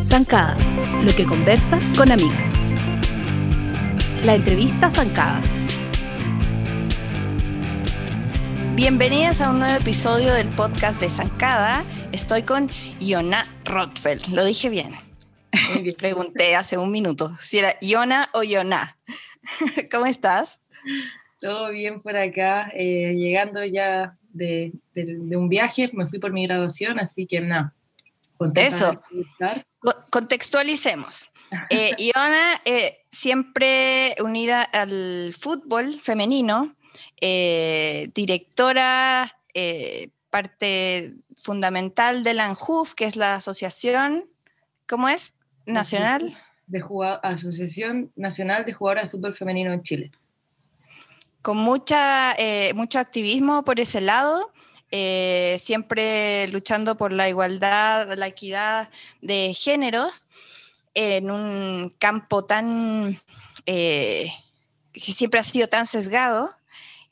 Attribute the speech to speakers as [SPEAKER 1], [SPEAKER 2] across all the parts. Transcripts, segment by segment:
[SPEAKER 1] Zancada, lo que conversas con amigas. La entrevista Zancada.
[SPEAKER 2] Bienvenidas a un nuevo episodio del podcast de Zancada. Estoy con Iona Rothfeld. Lo dije bien. Pregunté hace un minuto si era Iona o Iona. ¿Cómo estás?
[SPEAKER 3] Todo bien por acá, eh, llegando ya de, un viaje, me fui por mi graduación, así que nada.
[SPEAKER 2] Eso. Contextualicemos. Eh, Iona, eh, siempre unida al fútbol femenino, eh, directora, parte fundamental de la ANJUF, que es la asociación, ¿cómo es? Nacional.
[SPEAKER 3] De Asociación Nacional de Jugadoras de Fútbol Femenino en Chile
[SPEAKER 2] con mucha, eh, mucho activismo por ese lado, eh, siempre luchando por la igualdad, la equidad de género en un campo tan eh, que siempre ha sido tan sesgado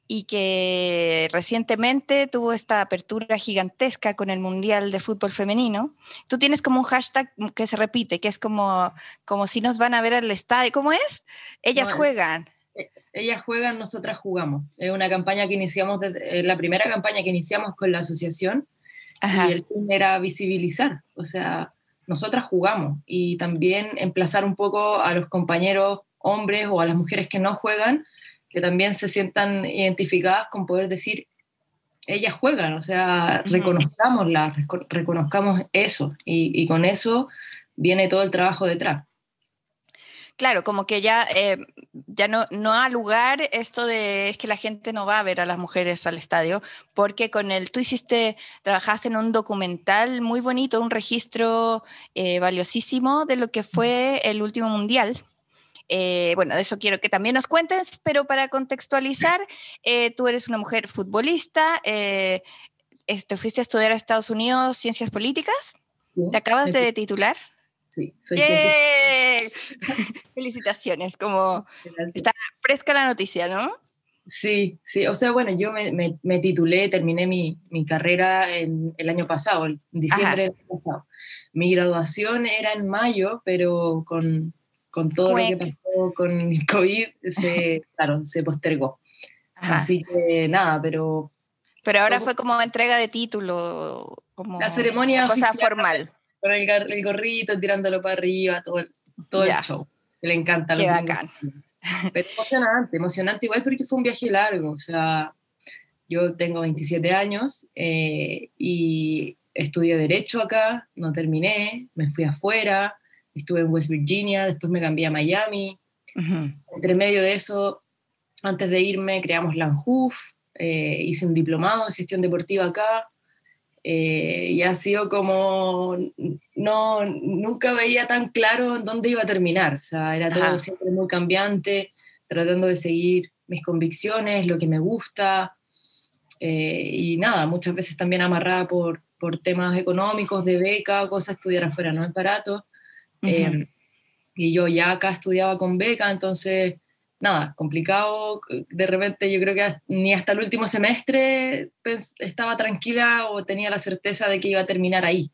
[SPEAKER 2] y que recientemente tuvo esta apertura gigantesca con el Mundial de Fútbol Femenino. Tú tienes como un hashtag que se repite, que es como, como si nos van a ver al estadio. ¿Cómo es? Ellas juegan
[SPEAKER 3] ellas juegan, nosotras jugamos. Es una campaña que iniciamos, desde, eh, la primera campaña que iniciamos con la asociación y el fin era visibilizar, o sea, nosotras jugamos y también emplazar un poco a los compañeros hombres o a las mujeres que no juegan, que también se sientan identificadas con poder decir, ellas juegan, o sea, reconozcámoslas, reconozcamos eso y, y con eso viene todo el trabajo detrás.
[SPEAKER 2] Claro, como que ya, eh, ya no, no ha lugar esto de es que la gente no va a ver a las mujeres al estadio, porque con el, tú hiciste, trabajaste en un documental muy bonito, un registro eh, valiosísimo de lo que fue el último mundial. Eh, bueno, de eso quiero que también nos cuentes, pero para contextualizar, tú eres una mujer futbolista, te fuiste a estudiar a Estados Unidos ciencias políticas, ¿te acabas de titular?
[SPEAKER 3] Sí, soy
[SPEAKER 2] Felicitaciones, como está fresca la noticia, ¿no?
[SPEAKER 3] Sí, sí, o sea, bueno, yo me, titulé, terminé mi, carrera en, el año pasado, en diciembre del año pasado. Mi graduación era en mayo, pero con, todo lo que pasó con el COVID, se, claro, se postergó. Así que nada, pero...
[SPEAKER 2] Pero ahora fue como entrega de título, como
[SPEAKER 3] la ceremonia
[SPEAKER 2] cosa formal
[SPEAKER 3] con el, gorrito, tirándolo para arriba, todo el, todo el show. le encanta.
[SPEAKER 2] Qué bacán.
[SPEAKER 3] Pero emocionante, emocionante igual porque fue un viaje largo. O sea, yo tengo 27 años eh, y estudié Derecho acá, no terminé, me fui afuera, estuve en West Virginia, después me cambié a Miami. Entre medio de eso, antes de irme, creamos la eh, hice un diplomado en gestión deportiva acá, eh, y ha sido como, no, nunca veía tan claro en dónde iba a terminar, o sea, era todo siempre muy cambiante, tratando de seguir mis convicciones, lo que me gusta, eh, y nada, muchas veces también amarrada por, por temas económicos, de beca, cosas, estudiar afuera no es barato, eh, y yo ya acá estudiaba con beca, entonces nada, complicado. De repente yo creo que ni hasta el último semestre estaba tranquila o tenía la certeza de que iba a terminar ahí.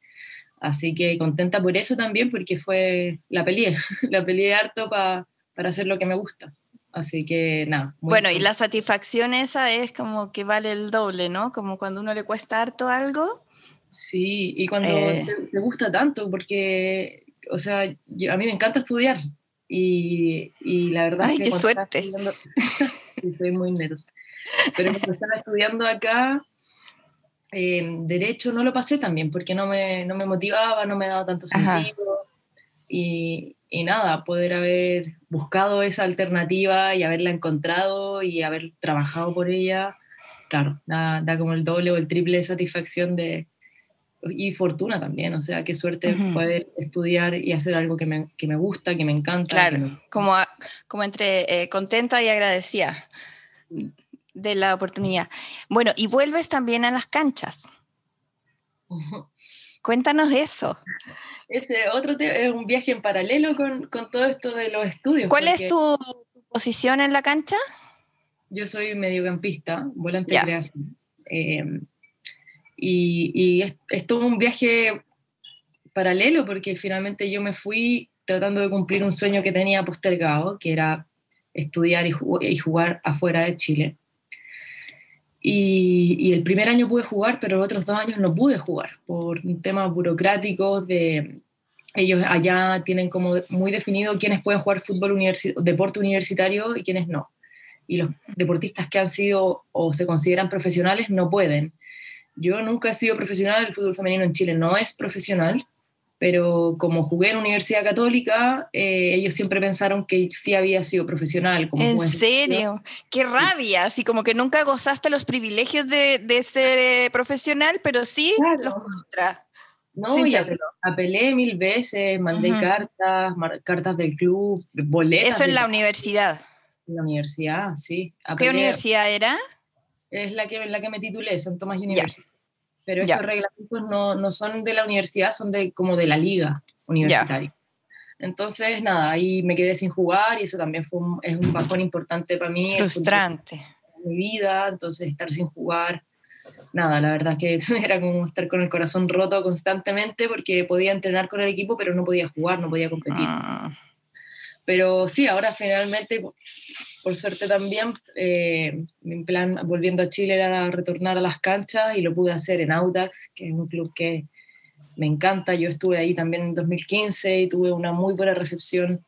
[SPEAKER 3] Así que contenta por eso también, porque fue la peleé, la peleé harto para hacer lo que me gusta. Así que nada.
[SPEAKER 2] Bueno, y la satisfacción esa es como que vale el doble, ¿no? Como cuando uno le cuesta harto algo.
[SPEAKER 3] Sí, y cuando eh. te, gusta tanto, porque, o sea, a mí me encanta estudiar, y, y la verdad
[SPEAKER 2] es que... qué suerte!
[SPEAKER 3] soy muy nerd. Pero cuando estaba estudiando acá, eh, Derecho no lo pasé también, porque no me, no me motivaba, no me daba tanto sentido. Y, y, nada, poder haber buscado esa alternativa y haberla encontrado y haber trabajado por ella, claro, da, da como el doble o el triple de satisfacción de, y fortuna también, o sea, qué suerte poder estudiar y hacer algo que me, que me, gusta, que me encanta.
[SPEAKER 2] Claro, Como, como entre eh, contenta y agradecida de la oportunidad. Bueno, y vuelves también a las canchas. Cuéntanos eso.
[SPEAKER 3] Ese otro es un viaje en paralelo con, con, todo esto de los estudios.
[SPEAKER 2] ¿Cuál es tu posición en la cancha?
[SPEAKER 3] Yo soy mediocampista, volante de creación. Eh, Y, es, es, todo un viaje paralelo porque finalmente yo me fui tratando de cumplir un sueño que tenía postergado, que era estudiar y, y jugar afuera de Chile. Y, y, el primer año pude jugar, pero los otros dos años no pude jugar por temas burocráticos de... Ellos allá tienen como muy definido quiénes pueden jugar fútbol universi deporte universitario y quiénes no. Y los deportistas que han sido o se consideran profesionales no pueden. Yo nunca he sido profesional, el fútbol femenino en Chile no es profesional, pero como jugué en Universidad Católica, eh, ellos siempre pensaron que sí había sido profesional. Como
[SPEAKER 2] ¿En serio? ¡Qué rabia! Así como que nunca gozaste los privilegios de, de ser eh, profesional, pero sí los contra.
[SPEAKER 3] No, y apelé, mil veces, mandé cartas, cartas del club, boletas.
[SPEAKER 2] Eso en la universidad.
[SPEAKER 3] En la universidad, sí.
[SPEAKER 2] ¿Qué universidad era?
[SPEAKER 3] Es la que, la que me titulé, San Tomás University pero estos reglamentos no, no, son de la universidad, son de, como de la liga universitaria. Entonces, nada, ahí me quedé sin jugar y eso también fue un, es un bajón importante para mí.
[SPEAKER 2] Frustrante.
[SPEAKER 3] Mi vida, entonces estar sin jugar, nada, la verdad que era como estar con el corazón roto constantemente porque podía entrenar con el equipo, pero no podía jugar, no podía competir. Ah. Pero sí, ahora finalmente por suerte también, eh, mi plan volviendo a Chile era retornar a las canchas y lo pude hacer en Audax, que es un club que me encanta. Yo estuve ahí también en 2015 y tuve una muy buena recepción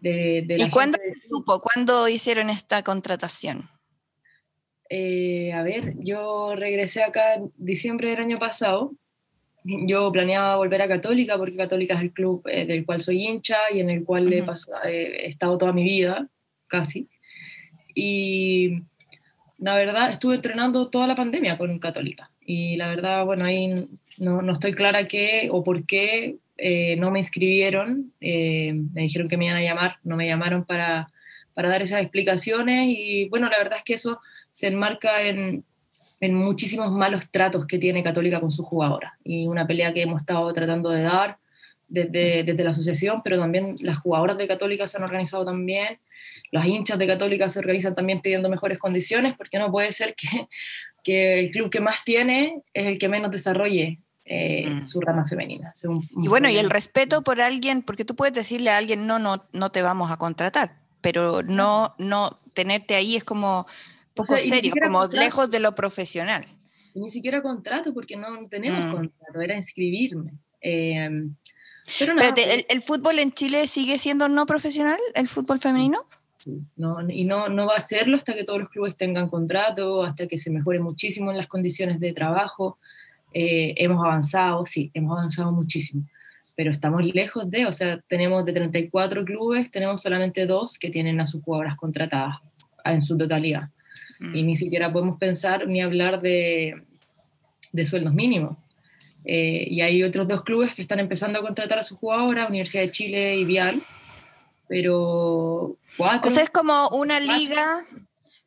[SPEAKER 3] de, de
[SPEAKER 2] ¿Y cuándo se supo? ¿Cuándo hicieron esta contratación?
[SPEAKER 3] Eh, a ver, yo regresé acá en diciembre del año pasado. Yo planeaba volver a Católica porque Católica es el club eh, del cual soy hincha y en el cual he, he, estado toda mi vida, casi. Y la verdad, estuve entrenando toda la pandemia con Católica. Y la verdad, bueno, ahí no, no estoy clara qué o por qué eh, no me inscribieron. Eh, me dijeron que me iban a llamar, no me llamaron para, para dar esas explicaciones. Y bueno, la verdad es que eso se enmarca en, en muchísimos malos tratos que tiene Católica con sus jugadoras. Y una pelea que hemos estado tratando de dar desde, desde la asociación, pero también las jugadoras de Católica se han organizado también los hinchas de Católica se organizan también pidiendo mejores condiciones, porque no puede ser que, que el club que más tiene es el que menos desarrolle eh, mm. su rama femenina.
[SPEAKER 2] y bueno, y el respeto por alguien, porque tú puedes decirle a alguien, no, no, no te vamos a contratar, pero no, no tenerte ahí es como poco serio, como lejos de lo profesional.
[SPEAKER 3] ni siquiera contrato, porque no tenemos mm. contrato, era inscribirme. Eh, pero,
[SPEAKER 2] ¿el, ¿el, fútbol en Chile sigue siendo no profesional, el fútbol femenino?
[SPEAKER 3] no, y no, no va a serlo hasta que todos los clubes tengan contrato, hasta que se mejore muchísimo en las condiciones de trabajo. Eh, hemos avanzado, sí, hemos avanzado muchísimo, pero estamos lejos de, o sea, tenemos de 34 clubes, tenemos solamente dos que tienen a sus jugadoras contratadas en su totalidad. Y ni siquiera podemos pensar ni hablar de, de sueldos mínimos. Eh, y hay otros dos clubes que están empezando a contratar a sus jugadoras, Universidad de Chile y Vial, pero
[SPEAKER 2] cuatro. O sea, es como una liga,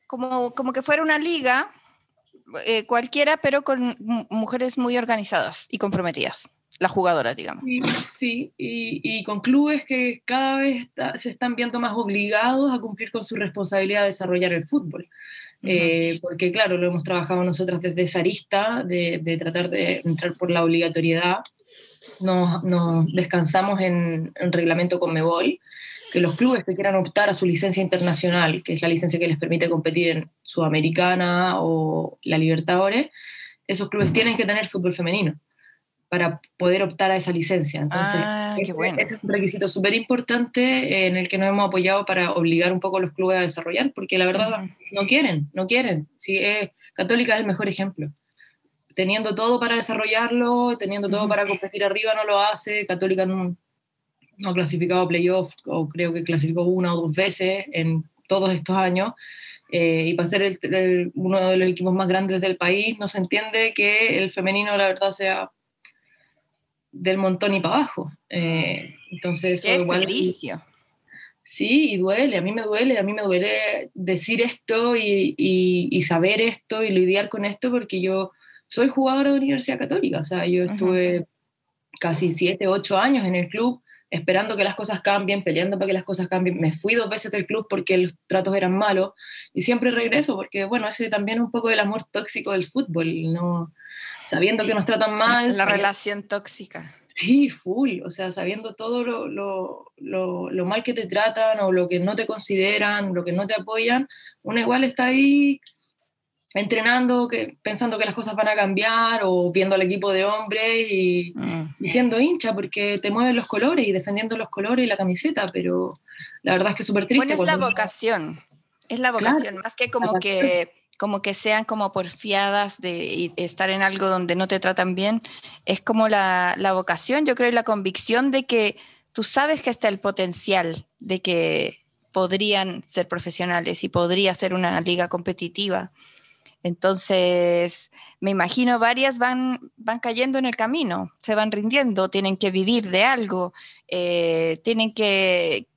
[SPEAKER 2] como, como que fuera una liga eh, cualquiera, pero con mujeres muy organizadas y comprometidas, las jugadoras, digamos.
[SPEAKER 3] Sí, y, y, con clubes que cada vez se están viendo más obligados a cumplir con su responsabilidad de desarrollar el fútbol. Eh, porque claro, lo hemos trabajado nosotras desde esa arista, de, de tratar de entrar por la obligatoriedad. Nos, nos descansamos en, en reglamento con Mebol, que los clubes que quieran optar a su licencia internacional, que es la licencia que les permite competir en Sudamericana o la Libertadores, esos clubes tienen que tener fútbol femenino para poder optar a esa licencia. Entonces,
[SPEAKER 2] ah, ese,
[SPEAKER 3] es un requisito súper importante en el que nos hemos apoyado para obligar un poco a los clubes a desarrollar, porque la verdad no quieren, no quieren. Si es, Católica es el mejor ejemplo. Teniendo todo para desarrollarlo, teniendo todo para competir arriba, no lo hace. Católica no, no ha clasificado a playoff, o creo que clasificó una o dos veces en todos estos años, eh, y para ser uno de los equipos más grandes del país, no se entiende que el femenino, la verdad, sea del montón y para abajo. Eh, entonces,
[SPEAKER 2] Qué igual.
[SPEAKER 3] Sí, y duele, a mí me duele, a mí me duele decir esto y, y, saber esto y lidiar con esto porque yo soy jugadora de Universidad Católica, o sea, yo estuve casi siete, ocho años en el club esperando que las cosas cambien, peleando para que las cosas cambien. Me fui dos veces del club porque los tratos eran malos y siempre regreso porque, bueno, también es un poco del amor tóxico del fútbol, ¿no? Sabiendo que nos tratan mal.
[SPEAKER 2] La relación tóxica.
[SPEAKER 3] Sí, full, o sea, sabiendo todo lo, lo, lo, mal que te tratan o lo que no te consideran, lo que no te apoyan, uno igual está ahí entrenando, que, pensando que las cosas van a cambiar o viendo al equipo de hombres y, mm. siendo hincha porque te mueven los colores y defendiendo los colores y la camiseta, pero la verdad es que es súper triste.
[SPEAKER 2] Bueno, es la vocación, es la vocación, más que como que como que sean como porfiadas de, estar en algo donde no te tratan bien, es como la, la vocación, yo creo, y la convicción de que tú sabes que está el potencial de que podrían ser profesionales y podría ser una liga competitiva. Entonces, me imagino varias van, van cayendo en el camino, se van rindiendo, tienen que vivir de algo, eh, tienen que,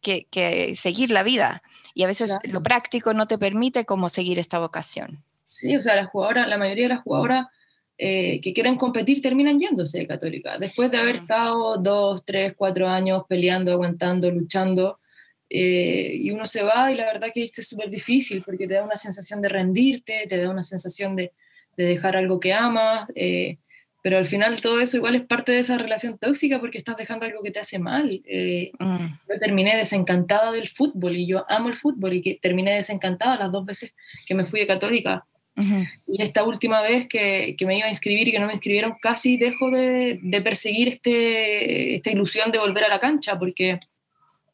[SPEAKER 2] seguir la vida. Y a veces lo práctico no te permite como seguir esta vocación.
[SPEAKER 3] Sí, o sea, las jugadoras, la mayoría de las jugadoras eh, que quieren competir terminan yéndose de Católica. Después de haber estado dos, tres, cuatro años peleando, aguantando, luchando, eh, y uno se va y la verdad que esto es súper difícil porque te da una sensación de rendirte, te da una sensación de, de dejar algo que amas, eh, pero al final todo eso igual es parte de esa relación tóxica porque estás dejando algo que te hace mal. Eh, mm. Yo terminé desencantada del fútbol y yo amo el fútbol y que terminé desencantada las dos veces que me fui de católica. Y esta última vez que, que, me iba a inscribir y que no me inscribieron, casi dejo de, de perseguir este, esta ilusión de volver a la cancha porque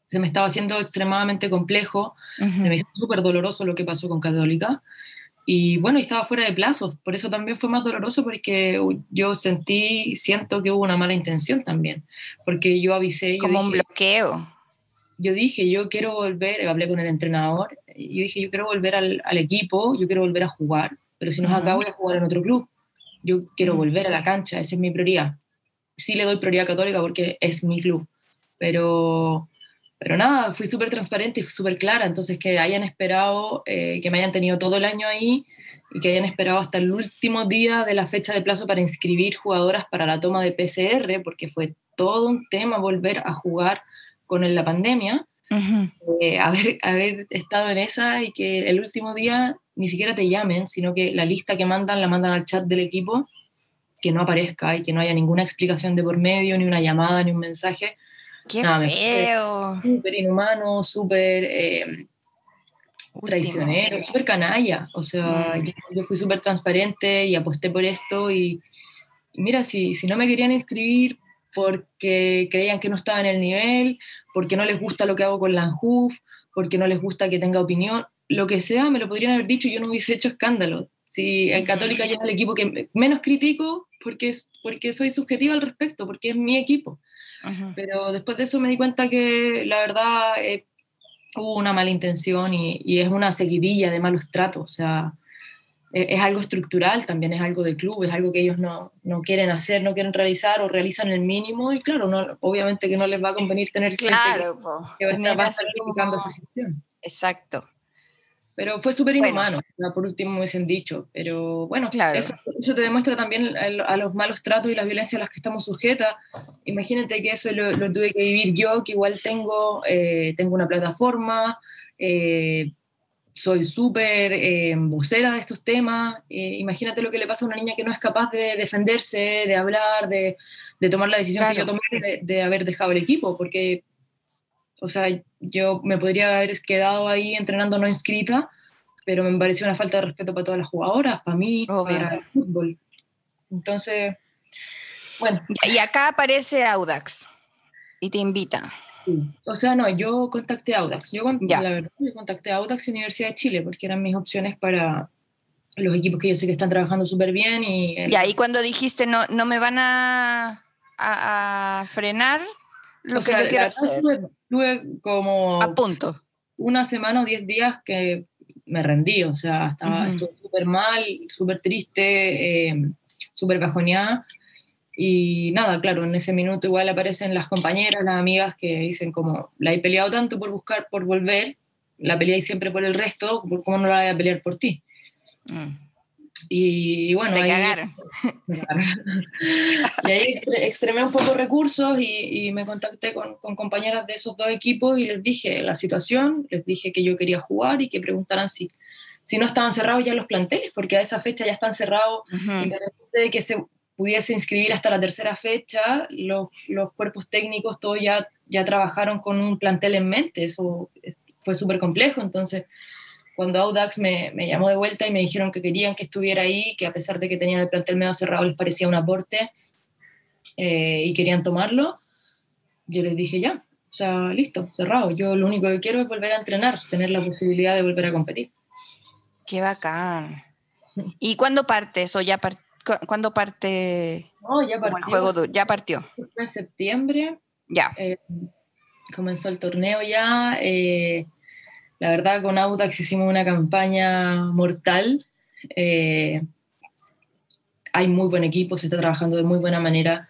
[SPEAKER 3] se me estaba haciendo extremadamente complejo, se me hizo súper doloroso lo que pasó con Católica. Y bueno, estaba fuera de plazo, por eso también fue más doloroso porque yo sentí, siento que hubo una mala intención también, porque yo avisé.
[SPEAKER 2] Como un bloqueo.
[SPEAKER 3] Yo dije, yo quiero volver, hablé con el entrenador, yo dije, yo quiero volver al, al equipo, yo quiero volver a jugar, pero si nos acabo voy a jugar en otro club. Yo quiero volver a la cancha, esa es mi prioridad. Sí le doy prioridad Católica porque es mi club, pero pero nada, fui súper transparente y súper clara, entonces que hayan esperado, eh, que me hayan tenido todo el año ahí y que hayan esperado hasta el último día de la fecha de plazo para inscribir jugadoras para la toma de PCR, porque fue todo un tema volver a jugar con la pandemia, eh, haber, haber estado en esa y que el último día ni siquiera te llamen, sino que la lista que mandan la mandan al chat del equipo, que no aparezca y que no haya ninguna explicación de por medio, ni una llamada, ni un mensaje,
[SPEAKER 2] ¡Qué feo!
[SPEAKER 3] Súper inhumano, súper eh, traicionero, súper canalla. O sea, mm. yo, fui súper transparente y aposté por esto. Y, mira, si, si no me querían inscribir porque creían que no estaba en el nivel, porque no les gusta lo que hago con la ANJUF, porque no les gusta que tenga opinión, lo que sea, me lo podrían haber dicho y yo no hubiese hecho escándalo. Si en Católica yo era el equipo que menos critico porque, es, porque soy subjetiva al respecto, porque es mi equipo. Pero después de eso me di cuenta que la verdad eh, hubo una mala intención y, y, es una seguidilla de malos tratos. O sea, e, es, algo estructural, también es algo de club, es algo que ellos no, no, quieren hacer, no quieren realizar o realizan el mínimo. Y claro, no, obviamente que no les va a convenir tener
[SPEAKER 2] claro,
[SPEAKER 3] que, va a estar criticando esa gestión.
[SPEAKER 2] Exacto.
[SPEAKER 3] Pero fue súper inhumano, por último me hubiesen dicho. Pero bueno, claro. eso, te demuestra también a los malos tratos y las violencias a las que estamos sujetas. Imagínate que eso lo, tuve que vivir yo, que igual tengo, eh, tengo una plataforma, eh, soy súper eh, vocera de estos temas. imagínate lo que le pasa a una niña que no es capaz de defenderse, de hablar, de, de tomar la decisión que yo tomé de, de haber dejado el equipo, porque o sea, yo me podría haber quedado ahí entrenando no inscrita, pero me pareció una falta de respeto para todas las jugadoras, para mí, para el fútbol. Entonces, bueno.
[SPEAKER 2] Y acá aparece Audax y te invita.
[SPEAKER 3] O sea, no, yo contacté a Audax. Yo, la verdad, yo contacté a Audax y Universidad de Chile porque eran mis opciones para los equipos que yo sé que están trabajando súper bien. Y,
[SPEAKER 2] y ahí cuando dijiste no, no me van a, a, frenar lo que yo quiero hacer
[SPEAKER 3] tuve como...
[SPEAKER 2] A punto.
[SPEAKER 3] Una semana o diez días que me rendí, o sea, estaba súper mal, súper triste, eh, súper bajoneada. Y nada, claro, en ese minuto igual aparecen las compañeras, las amigas que dicen como, la he peleado tanto por buscar, por volver, la peleáis siempre por el resto, ¿por cómo no la voy a pelear por ti? Mm. Y, bueno,
[SPEAKER 2] Te
[SPEAKER 3] ahí,
[SPEAKER 2] cagaron.
[SPEAKER 3] y ahí extre- extremé un poco recursos y, y me contacté con, con compañeras de esos dos equipos y les dije la situación, les dije que yo quería jugar y que preguntaran si, si no estaban cerrados ya los planteles, porque a esa fecha ya están cerrados
[SPEAKER 2] Ujú.
[SPEAKER 3] independiente de que se pudiese inscribir hasta la tercera fecha, los, los cuerpos técnicos todos ya, ya trabajaron con un plantel en mente, eso fue súper complejo, entonces cuando Audax me, me llamó de vuelta y me dijeron que querían que estuviera ahí, que a pesar de que tenían el plantel medio cerrado les parecía un aporte eh, y querían tomarlo, yo les dije ya, o sea, listo, cerrado, yo lo único que quiero es volver a entrenar, tener la posibilidad de volver a competir.
[SPEAKER 2] Qué bacán. ¿Y cuándo partes o ya par- cu- cuándo parte
[SPEAKER 3] No, ya
[SPEAKER 2] como el
[SPEAKER 3] partió,
[SPEAKER 2] juego? Ya partió.
[SPEAKER 3] en septiembre,
[SPEAKER 2] Ya.
[SPEAKER 3] Eh, comenzó el torneo ya. eh, la verdad, con Audax hicimos una campaña mortal. eh, hay muy buen equipo, se está trabajando de muy buena manera,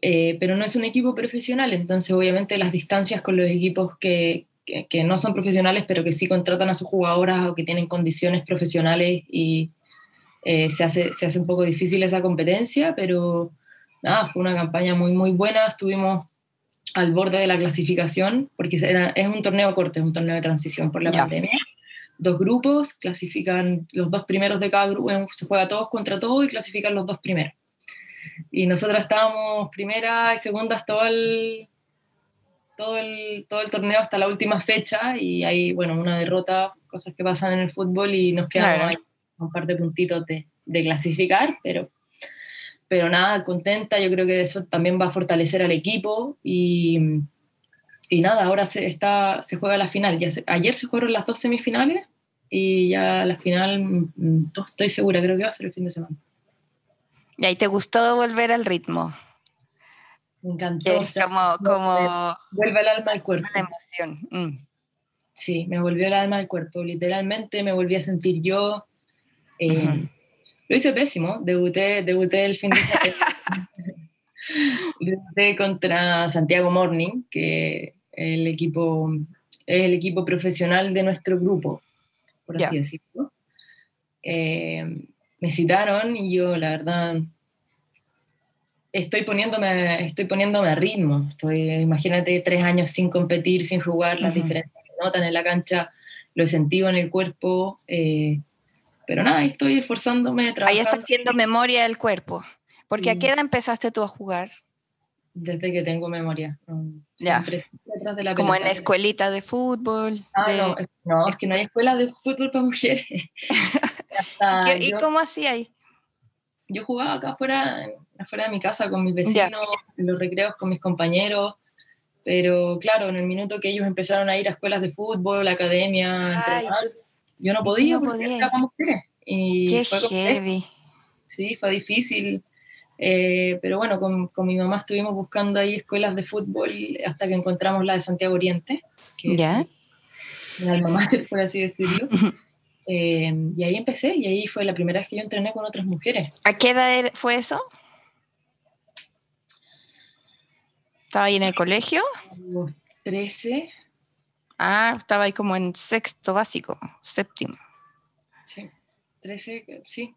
[SPEAKER 3] eh, pero no es un equipo profesional, entonces obviamente las distancias con los equipos que, que- no son profesionales, pero que sí contratan a sus jugadoras o que tienen condiciones profesionales y eh, se, hace, se hace un poco difícil esa competencia, pero nada, fue una campaña muy, muy buena, estuvimos al borde de la clasificación, porque era, es un torneo corto, es un torneo de transición por la pandemia. Dos grupos, clasifican los dos primeros de cada grupo, se juega todos contra todos y clasifican los dos primeros. Y nosotras estábamos primera y segundas todo el, todo el, todo el torneo hasta la última fecha y hay, bueno, una derrota, cosas que pasan en el fútbol y nos quedamos
[SPEAKER 2] Claro.
[SPEAKER 3] ahí con un par de puntitos de, de clasificar, pero, pero nada, contenta, yo creo que eso también va a fortalecer al equipo y, y nada, ahora se, está, se juega la final. Ya se- ayer se jugaron las dos semifinales y ya la final, mm, to- estoy segura, creo que va a ser el fin de semana.
[SPEAKER 2] ¿Y ahí te gustó volver al ritmo?
[SPEAKER 3] Me encantó. O
[SPEAKER 2] es
[SPEAKER 3] sea,
[SPEAKER 2] como, como
[SPEAKER 3] vuelve el alma al cuerpo.
[SPEAKER 2] la emoción. Mm.
[SPEAKER 3] Sí, me volvió el alma al cuerpo, literalmente me volví a sentir yo. eh,
[SPEAKER 2] Ujú.
[SPEAKER 3] Lo hice pésimo, debuté, debuté el fin de semana. debuté contra Santiago Morning, que el equipo, es el equipo profesional de nuestro grupo, por así
[SPEAKER 2] Ya.
[SPEAKER 3] decirlo. Eh, me citaron y yo, la verdad, estoy poniéndome, estoy poniéndome a ritmo. Estoy, imagínate, tres años sin competir, sin jugar, las
[SPEAKER 2] Ujú.
[SPEAKER 3] diferencias se notan en la cancha, lo he sentido en el cuerpo. eh, pero nada, ahí estoy esforzándome,
[SPEAKER 2] Ahí
[SPEAKER 3] trabajando
[SPEAKER 2] está haciendo memoria del cuerpo. Porque a
[SPEAKER 3] Sí.
[SPEAKER 2] qué edad empezaste tú a jugar?
[SPEAKER 3] desde que tengo memoria.
[SPEAKER 2] Ya.
[SPEAKER 3] De la
[SPEAKER 2] Como en escuelita de fútbol.
[SPEAKER 3] Ah,
[SPEAKER 2] de-
[SPEAKER 3] no, es- no, es que no hay escuela de fútbol para mujeres. Hasta
[SPEAKER 2] ¿Qué- ¿Y
[SPEAKER 3] yo,
[SPEAKER 2] cómo hacía ahí?
[SPEAKER 3] yo jugaba acá afuera, afuera de mi casa con mis vecinos, en los recreos con mis compañeros, pero claro, en el minuto que ellos empezaron a ir a escuelas de fútbol, academia, a
[SPEAKER 2] Ay, tú-
[SPEAKER 3] yo no podía
[SPEAKER 2] no
[SPEAKER 3] porque
[SPEAKER 2] podías.
[SPEAKER 3] era mujeres. Y
[SPEAKER 2] qué
[SPEAKER 3] fue
[SPEAKER 2] heavy.
[SPEAKER 3] Sí, fue difícil. eh, pero bueno, con, con mi mamá estuvimos buscando ahí escuelas de fútbol hasta que encontramos la de Santiago Oriente, que
[SPEAKER 2] Ya.
[SPEAKER 3] es mi alma mater, por así decirlo. Eh, y ahí empecé, y ahí fue la primera vez que yo entrené con otras mujeres.
[SPEAKER 2] ¿A qué edad era- fue eso? ¿Estaba ahí en el colegio?
[SPEAKER 3] A los 13,
[SPEAKER 2] Ah, estaba ahí como en sexto básico, séptimo.
[SPEAKER 3] sí, 13, sí,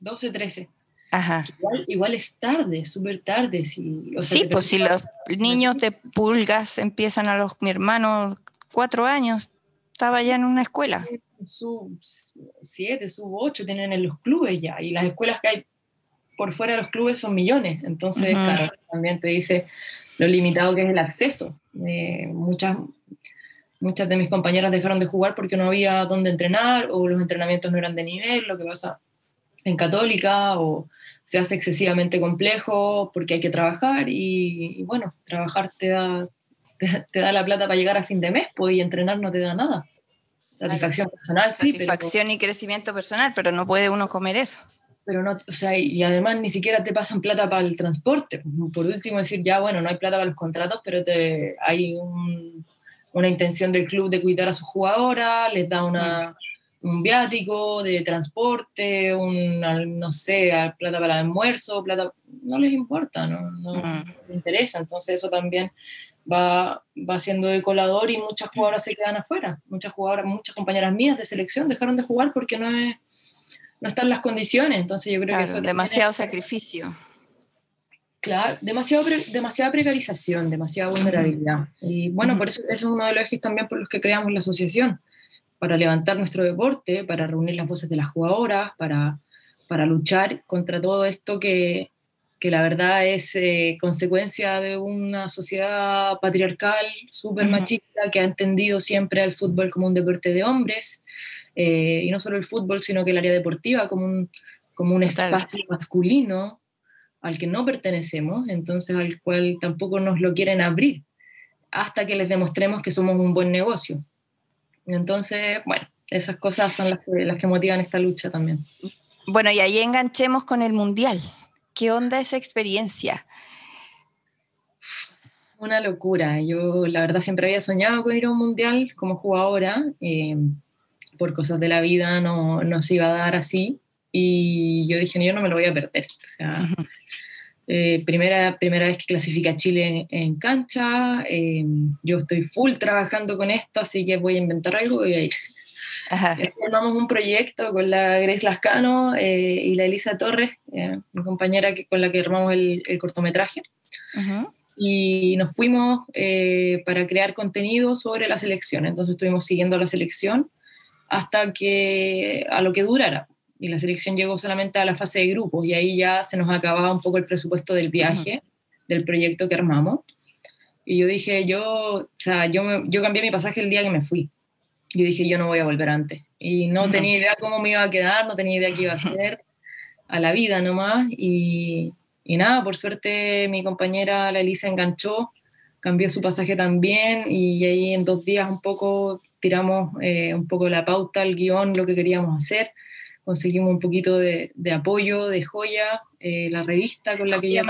[SPEAKER 3] 12, 13.
[SPEAKER 2] Ajá.
[SPEAKER 3] Igual, igual es tarde, súper tarde. O sea,
[SPEAKER 2] Sí, pues si los niños de pulgas empiezan a los, mi hermano, cuatro años, estaba ya en una escuela.
[SPEAKER 3] sub 7, sub 8 tienen en los clubes ya, y las escuelas que hay por fuera de los clubes son millones, entonces, claro, también te dice lo limitado que es el acceso. Eh, muchas, muchas de mis compañeras dejaron de jugar porque no había dónde entrenar o los entrenamientos no eran de nivel, lo que pasa en Católica, o se hace excesivamente complejo porque hay que trabajar y, y bueno, trabajar te da, te, te da la plata para llegar a fin de mes, pues, y entrenar no te da nada. Satisfacción personal, sí, pero,
[SPEAKER 2] Satisfacción y crecimiento personal, pero no puede uno comer eso.
[SPEAKER 3] pero no, o sea, y además ni siquiera te pasan plata para el transporte. Por último, decir, ya, bueno, no hay plata para los contratos, pero te, hay un- una intención del club de cuidar a sus jugadoras, les da una, un viático de transporte, un, no sé, plata para el almuerzo, plata, no les importa, no, no,
[SPEAKER 2] Mm.
[SPEAKER 3] les interesa. Entonces eso también va, va siendo de colador y muchas jugadoras se quedan afuera. Muchas jugadoras, muchas compañeras mías de selección dejaron de jugar porque no es, no están las condiciones, entonces yo creo que eso...
[SPEAKER 2] Demasiado sacrificio.
[SPEAKER 3] Claro, demasiado demasiada precarización, demasiada vulnerabilidad. Y bueno, por eso es uno de los ejes también por los que creamos la asociación, para levantar nuestro deporte, para reunir las voces de las jugadoras, para, para luchar contra todo esto que, que la verdad es eh, consecuencia de una sociedad patriarcal, súper machista, que ha entendido siempre al fútbol como un deporte de hombres, eh, y no solo el fútbol, sino que el área deportiva como un, como un espacio masculino al que no pertenecemos, entonces al cual tampoco nos lo quieren abrir, hasta que les demostremos que somos un buen negocio. Entonces, bueno, esas cosas son las que, las que motivan esta lucha también.
[SPEAKER 2] Bueno, y ahí enganchemos con el Mundial. ¿Qué onda esa experiencia?
[SPEAKER 3] Una locura. Yo la verdad siempre había soñado con ir a un mundial como jugadora. Eh, por cosas de la vida no, no, se iba a dar así. Y yo dije, yo no me lo voy a perder. O sea, eh, primera, primera vez que clasifica Chile en, cancha. Eh, yo estoy full trabajando con esto, así que voy a inventar algo y voy a ir. Formamos un proyecto con la Grace Lascano eh, y la Elisa Torres, eh, mi compañera que, con la que armamos el, cortometraje. Y nos fuimos eh, para crear contenido sobre la selección. Entonces estuvimos siguiendo la selección hasta que a lo que durara. Y la selección llegó solamente a la fase de grupos y ahí ya se nos acababa un poco el presupuesto del viaje, del proyecto que armamos. Y yo dije, yo, o sea, yo, yo cambié mi pasaje el día que me fui yo dije, yo no voy a volver antes. Y no tenía idea cómo me iba a quedar, no tenía idea qué iba a hacer a la vida nomás. Y, y nada, por suerte mi compañera, la Elisa, enganchó, cambió su pasaje también y ahí en dos días un poco tiramos eh, un poco la pauta, el guion, lo que queríamos hacer. Conseguimos un poquito de, de apoyo de Joya, eh, la revista con la que ya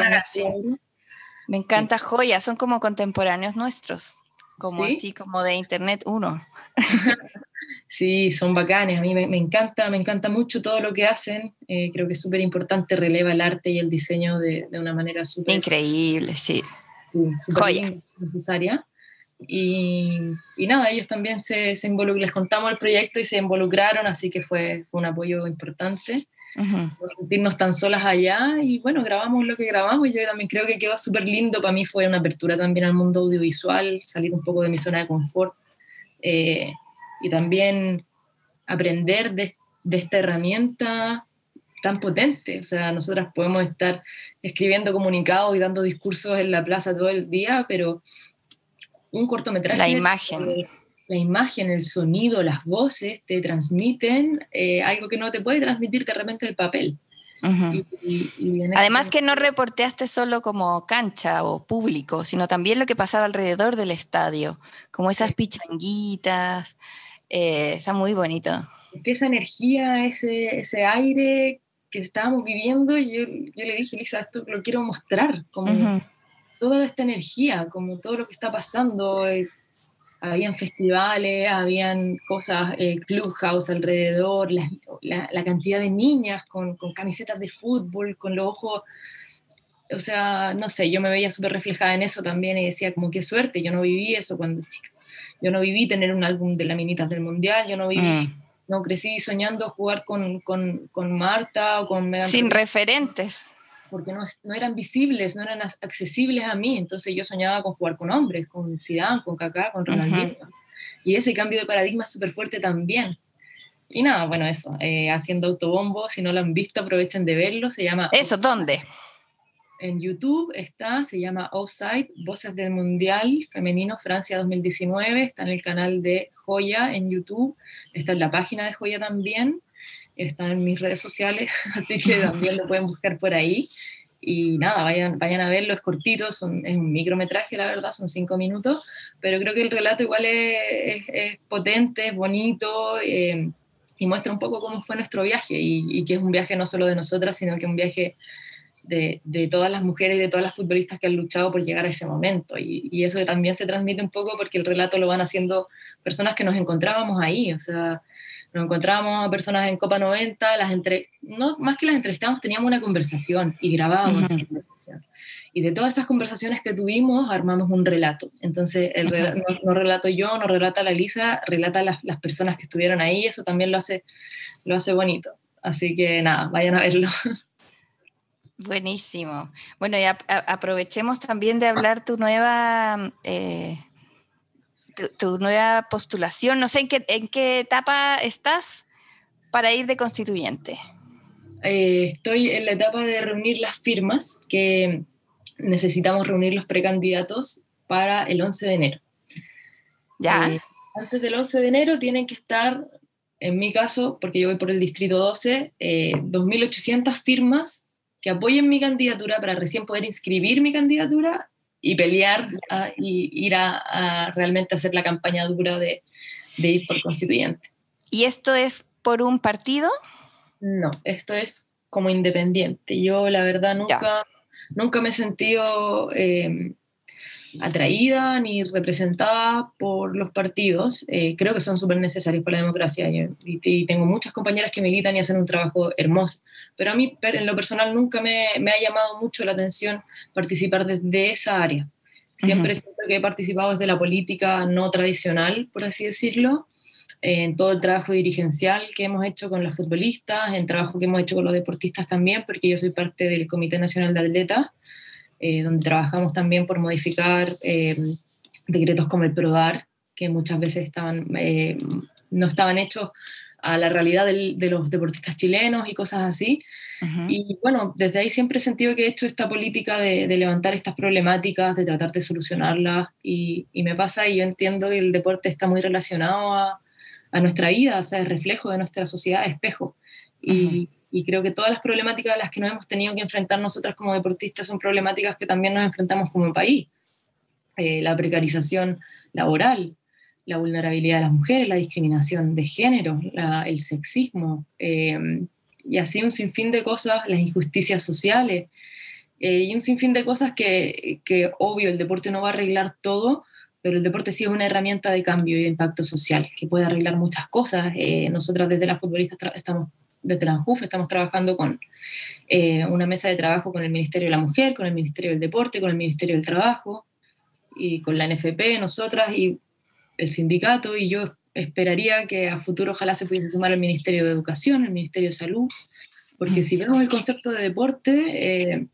[SPEAKER 2] Me encanta Joya, son como contemporáneos nuestros como así, como de Internet uno.
[SPEAKER 3] sí, son bacanes, a mí me, encanta, me encanta mucho todo lo que hacen, eh, creo que es súper importante, releva el arte y el diseño de, de una manera súper...
[SPEAKER 2] Increíble, sí.
[SPEAKER 3] sí súper necesaria. Y, y, nada, ellos también se, se involucraron, les contamos el proyecto y se involucraron, así que fue, fue un apoyo importante. Por sentirnos tan solas allá y bueno, grabamos lo que grabamos. Y yo también creo que quedó súper lindo, para mí fue una apertura también al mundo audiovisual, salir un poco de mi zona de confort eh, y también aprender de, de esta herramienta tan potente. O sea, nosotras podemos estar escribiendo comunicados y dando discursos en la plaza todo el día, pero un cortometraje...
[SPEAKER 2] La imagen
[SPEAKER 3] la imagen, el sonido, las voces te transmiten eh, algo que no te puede transmitir de repente el papel.
[SPEAKER 2] Además que no reporteaste solo como cancha o público, sino también lo que pasaba alrededor del estadio, como esas pichanguitas, eh, está muy bonito.
[SPEAKER 3] esa energía, ese, ese aire que estábamos viviendo, yo, yo le dije, Lisa, esto lo quiero mostrar, como toda esta energía, como todo lo que está pasando, eh, habían festivales, habían cosas, eh, clubhouse alrededor, la, la, cantidad de niñas con, con, camisetas de fútbol, con los ojos, o sea, no sé, yo me veía súper reflejada en eso también y decía como qué suerte, yo no viví eso cuando chica, yo no viví tener un álbum de las minitas del mundial, yo no viví, mm. no crecí soñando jugar con, con, con Marta o con
[SPEAKER 2] Megan Sin referentes
[SPEAKER 3] porque no, no, eran visibles, no eran accesibles a mí. Entonces yo soñaba con jugar con hombres, con Zidane, con Kaká, con Ronaldinho. Y ese cambio de paradigma es súper fuerte también. Y nada, bueno, eso, eh, haciendo autobombo, si no lo han visto, aprovechen de verlo, se llama...
[SPEAKER 2] ¿Eso dónde?
[SPEAKER 3] En YouTube está, se llama Offside, Voces del Mundial Femenino Francia 2019, está en el canal de Joya en YouTube, está en la página de Joya también, está en mis redes sociales, así que también lo pueden buscar por ahí. Y nada, vayan, vayan a verlo, es cortito, son, es un micrometraje, la verdad, son cinco minutos, pero creo que el relato igual es, es, potente, es bonito eh, y muestra un poco cómo fue nuestro viaje y, y, que es un viaje no solo de nosotras, sino que un viaje de, de, todas las mujeres y de todas las futbolistas que han luchado por llegar a ese momento. Y, y eso también se transmite un poco porque el relato lo van haciendo personas que nos encontrábamos ahí, o sea, nos encontrábamos a personas en Copa 90, las entre, no, más que las entrevistábamos, teníamos una conversación y grabábamos esa conversación. Y de todas esas conversaciones que tuvimos, armamos un relato. Entonces, el no, relato yo, no relata la Elisa, relata las, las, personas que estuvieron ahí, eso también lo hace, lo hace bonito. Así que nada, vayan a verlo.
[SPEAKER 2] Buenísimo. Bueno, y aprovechemos también de hablar tu nueva, eh, tu, nueva postulación. No sé en qué, en qué etapa estás para ir de constituyente.
[SPEAKER 3] Eh, estoy en la etapa de reunir las firmas que necesitamos reunir los precandidatos para el 11 de enero.
[SPEAKER 2] Ya. Eh,
[SPEAKER 3] antes del 11 de enero tienen que estar, en mi caso, porque yo voy por el distrito 12, 2.800 firmas que apoyen mi candidatura para recién poder inscribir mi candidatura y pelear y ir a, realmente hacer la campaña dura de, ir por constituyente.
[SPEAKER 2] ¿Y esto es por un partido?
[SPEAKER 3] No, esto es como independiente. Yo la verdad nunca, nunca me he sentido eh, atraída ni representada por los partidos. Eh, creo que son súper necesarios para la democracia y, tengo muchas compañeras que militan y hacen un trabajo hermoso. Pero a mí, en lo personal, nunca me, ha llamado mucho la atención participar desde esa área. Siempre siento que he participado desde la política no tradicional, por así decirlo, en todo el trabajo dirigencial que hemos hecho con los futbolistas, en trabajo que hemos hecho con los deportistas también, porque yo soy parte del Comité Nacional de Atletas eh, donde trabajamos también por modificar eh, decretos como el PRODAR, que muchas veces estaban, eh, no estaban hechos a la realidad de los deportistas chilenos y cosas así. Y bueno, desde ahí siempre he sentido que he hecho esta política de, levantar estas problemáticas, de tratar de solucionarlas, y, me pasa y yo entiendo que el deporte está muy relacionado a, a nuestra vida, o sea, es reflejo de nuestra sociedad, espejo. Y, y creo que todas las problemáticas a las que nos hemos tenido que enfrentar nosotras como deportistas son problemáticas que también nos enfrentamos como país. Eh, la precarización laboral, la vulnerabilidad de las mujeres, la discriminación de género, el sexismo, eh, y así un sinfín de cosas, las injusticias sociales, eh, y un sinfín de cosas que, que, obvio, el deporte no va a arreglar todo, pero el deporte sí es una herramienta de cambio y de impacto social, que puede arreglar muchas cosas. nosotras desde las futbolistas estamos de Tranjuf estamos trabajando con eh, una mesa de trabajo con el Ministerio de la Mujer, con el Ministerio del Deporte, con el Ministerio del Trabajo y con la NFP, nosotras y el sindicato, y yo esperaría que a futuro ojalá se pudiese sumar el Ministerio de Educación, el Ministerio de Salud, porque si vemos el concepto de deporte, eh,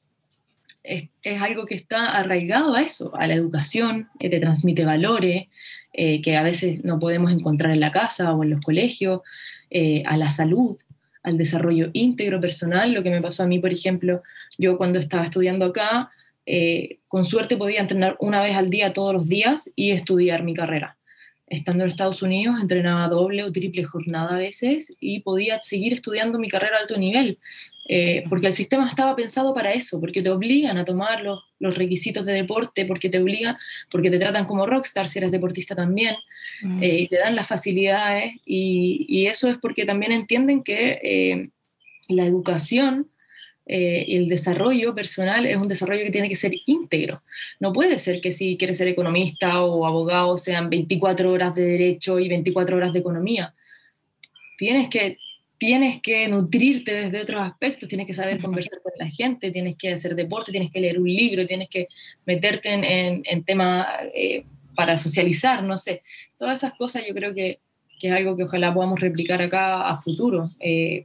[SPEAKER 3] es, algo que está arraigado a eso, a la educación, eh, te transmite valores que a veces no podemos encontrar en la casa o en los colegios, a la salud, al desarrollo íntegro personal. Lo que me pasó a mí, por ejemplo, yo cuando estaba estudiando acá, eh, con suerte podía entrenar una vez al día todos los días y estudiar mi carrera. Estando en Estados Unidos, entrenaba doble o triple jornada a veces y podía seguir estudiando mi carrera a alto nivel. Eh, porque el sistema estaba pensado para eso, porque te obligan a tomar los, requisitos de deporte, porque te obligan, porque te tratan como rockstar si eres deportista también, mm. eh, y te dan las facilidades, y, eso es porque también entienden que eh, la educación y el desarrollo personal es un desarrollo que tiene que ser íntegro. No puede ser que si quieres ser economista o abogado sean 24 horas de derecho y 24 horas de economía. Tienes que tienes que nutrirte desde otros aspectos, tienes que saber conversar con la gente, tienes que hacer deporte, tienes que leer un libro, tienes que meterte en, en, temas eh, para socializar, no sé. Todas esas cosas yo creo que, que, es algo que ojalá podamos replicar acá a futuro.
[SPEAKER 2] Eh,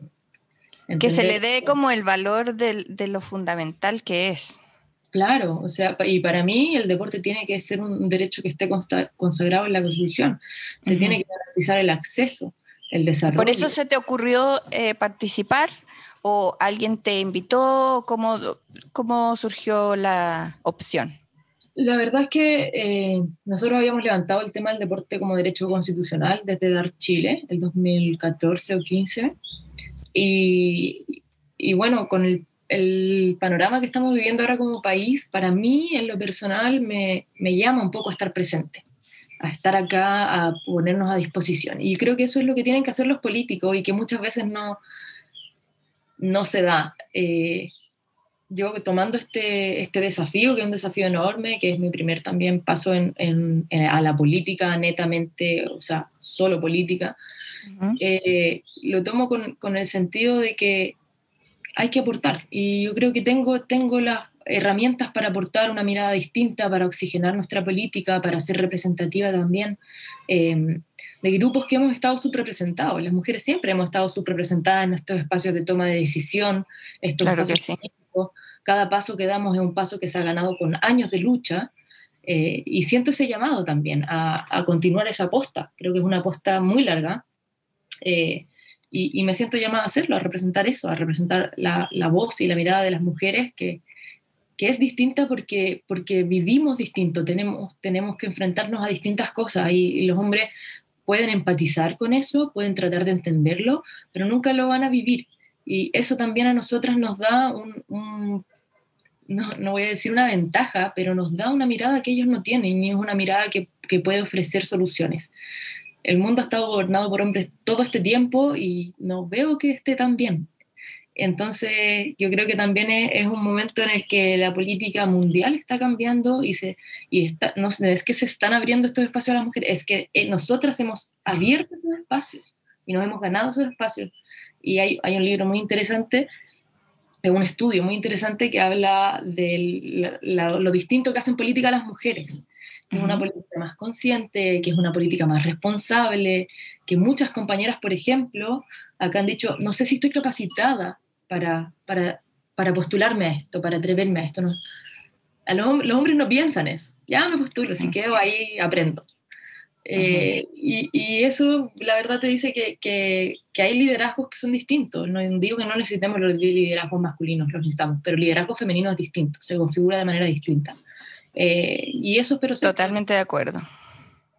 [SPEAKER 2] que se le dé como el valor de, de, lo fundamental que es.
[SPEAKER 3] Claro, o sea, y para mí el deporte tiene que ser un derecho que esté consagrado en la Constitución. Se tiene que garantizar el acceso desarrollo.
[SPEAKER 2] ¿Por eso se te ocurrió eh, participar o alguien te invitó? ¿Cómo, cómo surgió la opción?
[SPEAKER 3] La verdad es que eh, nosotros habíamos levantado el tema del deporte como derecho constitucional desde Dar Chile, el 2014 o 15. Y, y bueno, con el, el, panorama que estamos viviendo ahora como país, para mí en lo personal me, me llama un poco a estar presente a estar acá, a ponernos a disposición. Y creo que eso es lo que tienen que hacer los políticos y que muchas veces no, no se da. Eh, yo tomando este, este desafío, que es un desafío enorme, que es mi primer también paso en, en, a la política netamente, o sea, solo política, eh, lo tomo con, con, el sentido de que hay que aportar. Y yo creo que tengo, tengo las herramientas para aportar una mirada distinta, para oxigenar nuestra política, para ser representativa también. Em, de grupos que hemos estado subrepresentados. Las mujeres siempre hemos estado subrepresentadas en estos espacios de toma de decisión, estos
[SPEAKER 2] Claro
[SPEAKER 3] espacios
[SPEAKER 2] sí.
[SPEAKER 3] Cada paso que damos es un paso que se ha ganado con años de lucha eh, y siento ese llamado también a, a continuar esa aposta. Creo que es una aposta muy larga eh, y, y me siento llamada a hacerlo, a representar eso, a representar la, la voz y la mirada de las mujeres que, que es distinta porque, porque vivimos distinto, tenemos, tenemos que enfrentarnos a distintas cosas y, los hombres pueden empatizar con eso, pueden tratar de entenderlo, pero nunca lo van a vivir. Y eso también a nosotras nos da un, un- no, no voy a decir una ventaja, pero nos da una mirada que ellos no tienen y es una mirada que, que puede ofrecer soluciones. El mundo ha estado gobernado por hombres todo este tiempo y no veo que esté tan bien. Entonces, yo creo que también es, es un momento en el que la política mundial está cambiando y, se, y está, no es que se están abriendo estos espacios a las mujeres, es que eh, nosotras hemos abierto esos espacios y nos hemos ganado esos espacios. Y hay, hay un libro muy interesante, es un estudio muy interesante que habla de lo distinto que hacen política las mujeres. Que es una política más consciente, que es una política más responsable, que muchas compañeras, por ejemplo, acá han dicho, no sé si estoy capacitada para, para, para postularme a esto, para atreverme a esto. No. A los, los hombres no piensan eso. Ya me postulo, si quedo ahí aprendo. Eh, y, y eso, la verdad, te dice que, que, que hay liderazgos que son distintos. No digo que no necesitemos los liderazgos masculinos, los necesitamos, pero el liderazgo femenino es distinto, se configura de manera distinta. Eh, y eso espero ser
[SPEAKER 2] Totalmente de acuerdo.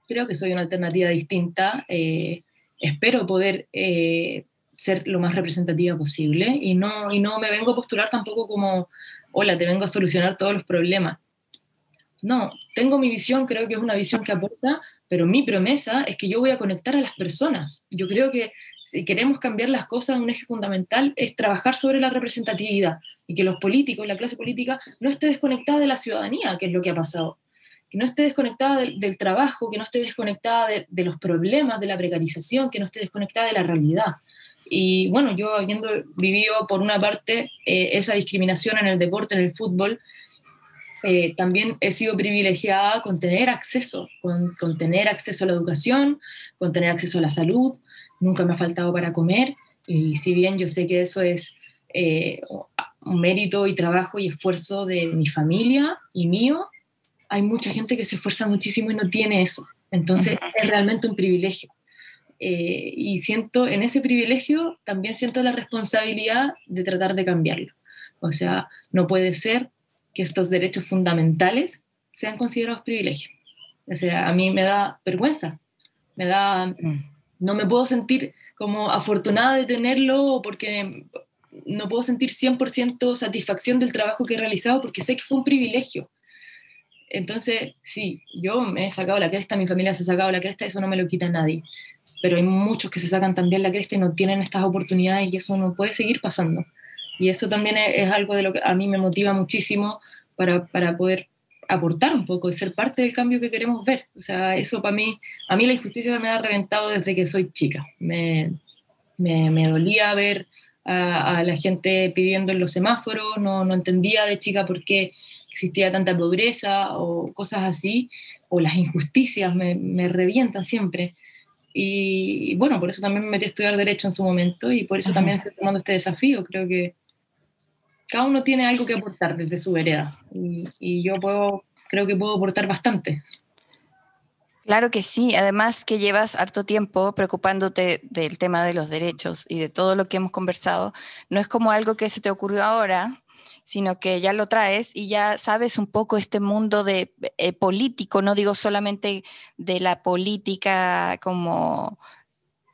[SPEAKER 3] creo que soy una alternativa distinta. eh, espero poder eh, ser lo más representativa posible y no, y no me vengo a postular tampoco como, hola, te vengo a solucionar todos los problemas. No, tengo mi visión, creo que es una visión que aporta, pero mi promesa es que yo voy a conectar a las personas. Yo creo que si queremos cambiar las cosas, un eje fundamental es trabajar sobre la representatividad y que los políticos, la clase política, no esté desconectada de la ciudadanía, que es lo que ha pasado que no esté desconectada del, trabajo, que no esté desconectada de, de, los problemas, de la precarización, que no esté desconectada de la realidad. Y bueno, yo habiendo vivido por una parte eh, esa discriminación en el deporte, en el fútbol, eh, también he sido privilegiada con tener acceso, con, con, tener acceso a la educación, con tener acceso a la salud, nunca me ha faltado para comer, y si bien yo sé que eso es eh, un mérito y trabajo y esfuerzo de mi familia y mío, hay mucha gente que se esfuerza muchísimo y no tiene eso. Entonces es realmente un privilegio. Eh, y siento, en ese privilegio también siento la responsabilidad de tratar de cambiarlo. O sea, no puede ser que estos derechos fundamentales sean considerados privilegios. O sea, a mí me da vergüenza, me da, no me puedo sentir como afortunada de tenerlo porque no puedo sentir 100% satisfacción del trabajo que he realizado porque sé que fue un privilegio. Entonces, sí, yo me he sacado la cresta, mi familia se ha sacado la cresta, eso no me lo quita nadie. Pero hay muchos que se sacan también la cresta y no tienen estas oportunidades y eso no puede seguir pasando. Y eso también es, algo de lo que a mí me motiva muchísimo para, para, poder aportar un poco y ser parte del cambio que queremos ver. O sea, eso para mí, a mí la injusticia me ha reventado desde que soy chica. Me, me, me dolía ver a, a, la gente pidiendo en los semáforos, no, no entendía de chica por qué existía tanta pobreza o cosas así, o las injusticias me, me revientan siempre. Y bueno, por eso también me metí a estudiar Derecho en su momento y por eso también estoy tomando este desafío. Creo que cada uno tiene algo que aportar desde su vereda y, y yo puedo, creo que puedo aportar bastante.
[SPEAKER 2] Claro que sí, además que llevas harto tiempo preocupándote del tema de los derechos y de todo lo que hemos conversado, no es como algo que se te ocurrió ahora, sino que ya lo traes y ya sabes un poco este mundo de eh, político, no digo solamente de la política como,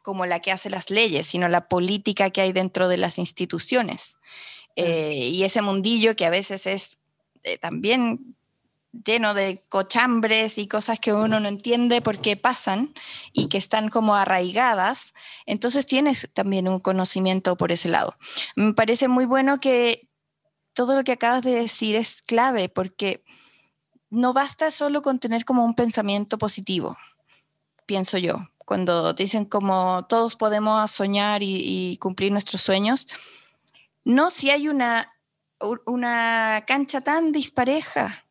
[SPEAKER 2] como la que hace las leyes, sino la política que hay dentro de las instituciones. Eh, y ese mundillo que a veces es eh, también lleno de cochambres y cosas que uno no entiende por qué pasan y que están como arraigadas, entonces tienes también un conocimiento por ese lado. Me parece muy bueno que todo lo que acabas de decir es clave porque no basta solo con tener como un pensamiento positivo, pienso yo. Cuando dicen como todos podemos soñar y, cumplir nuestros sueños, no si hay una, una cancha tan dispareja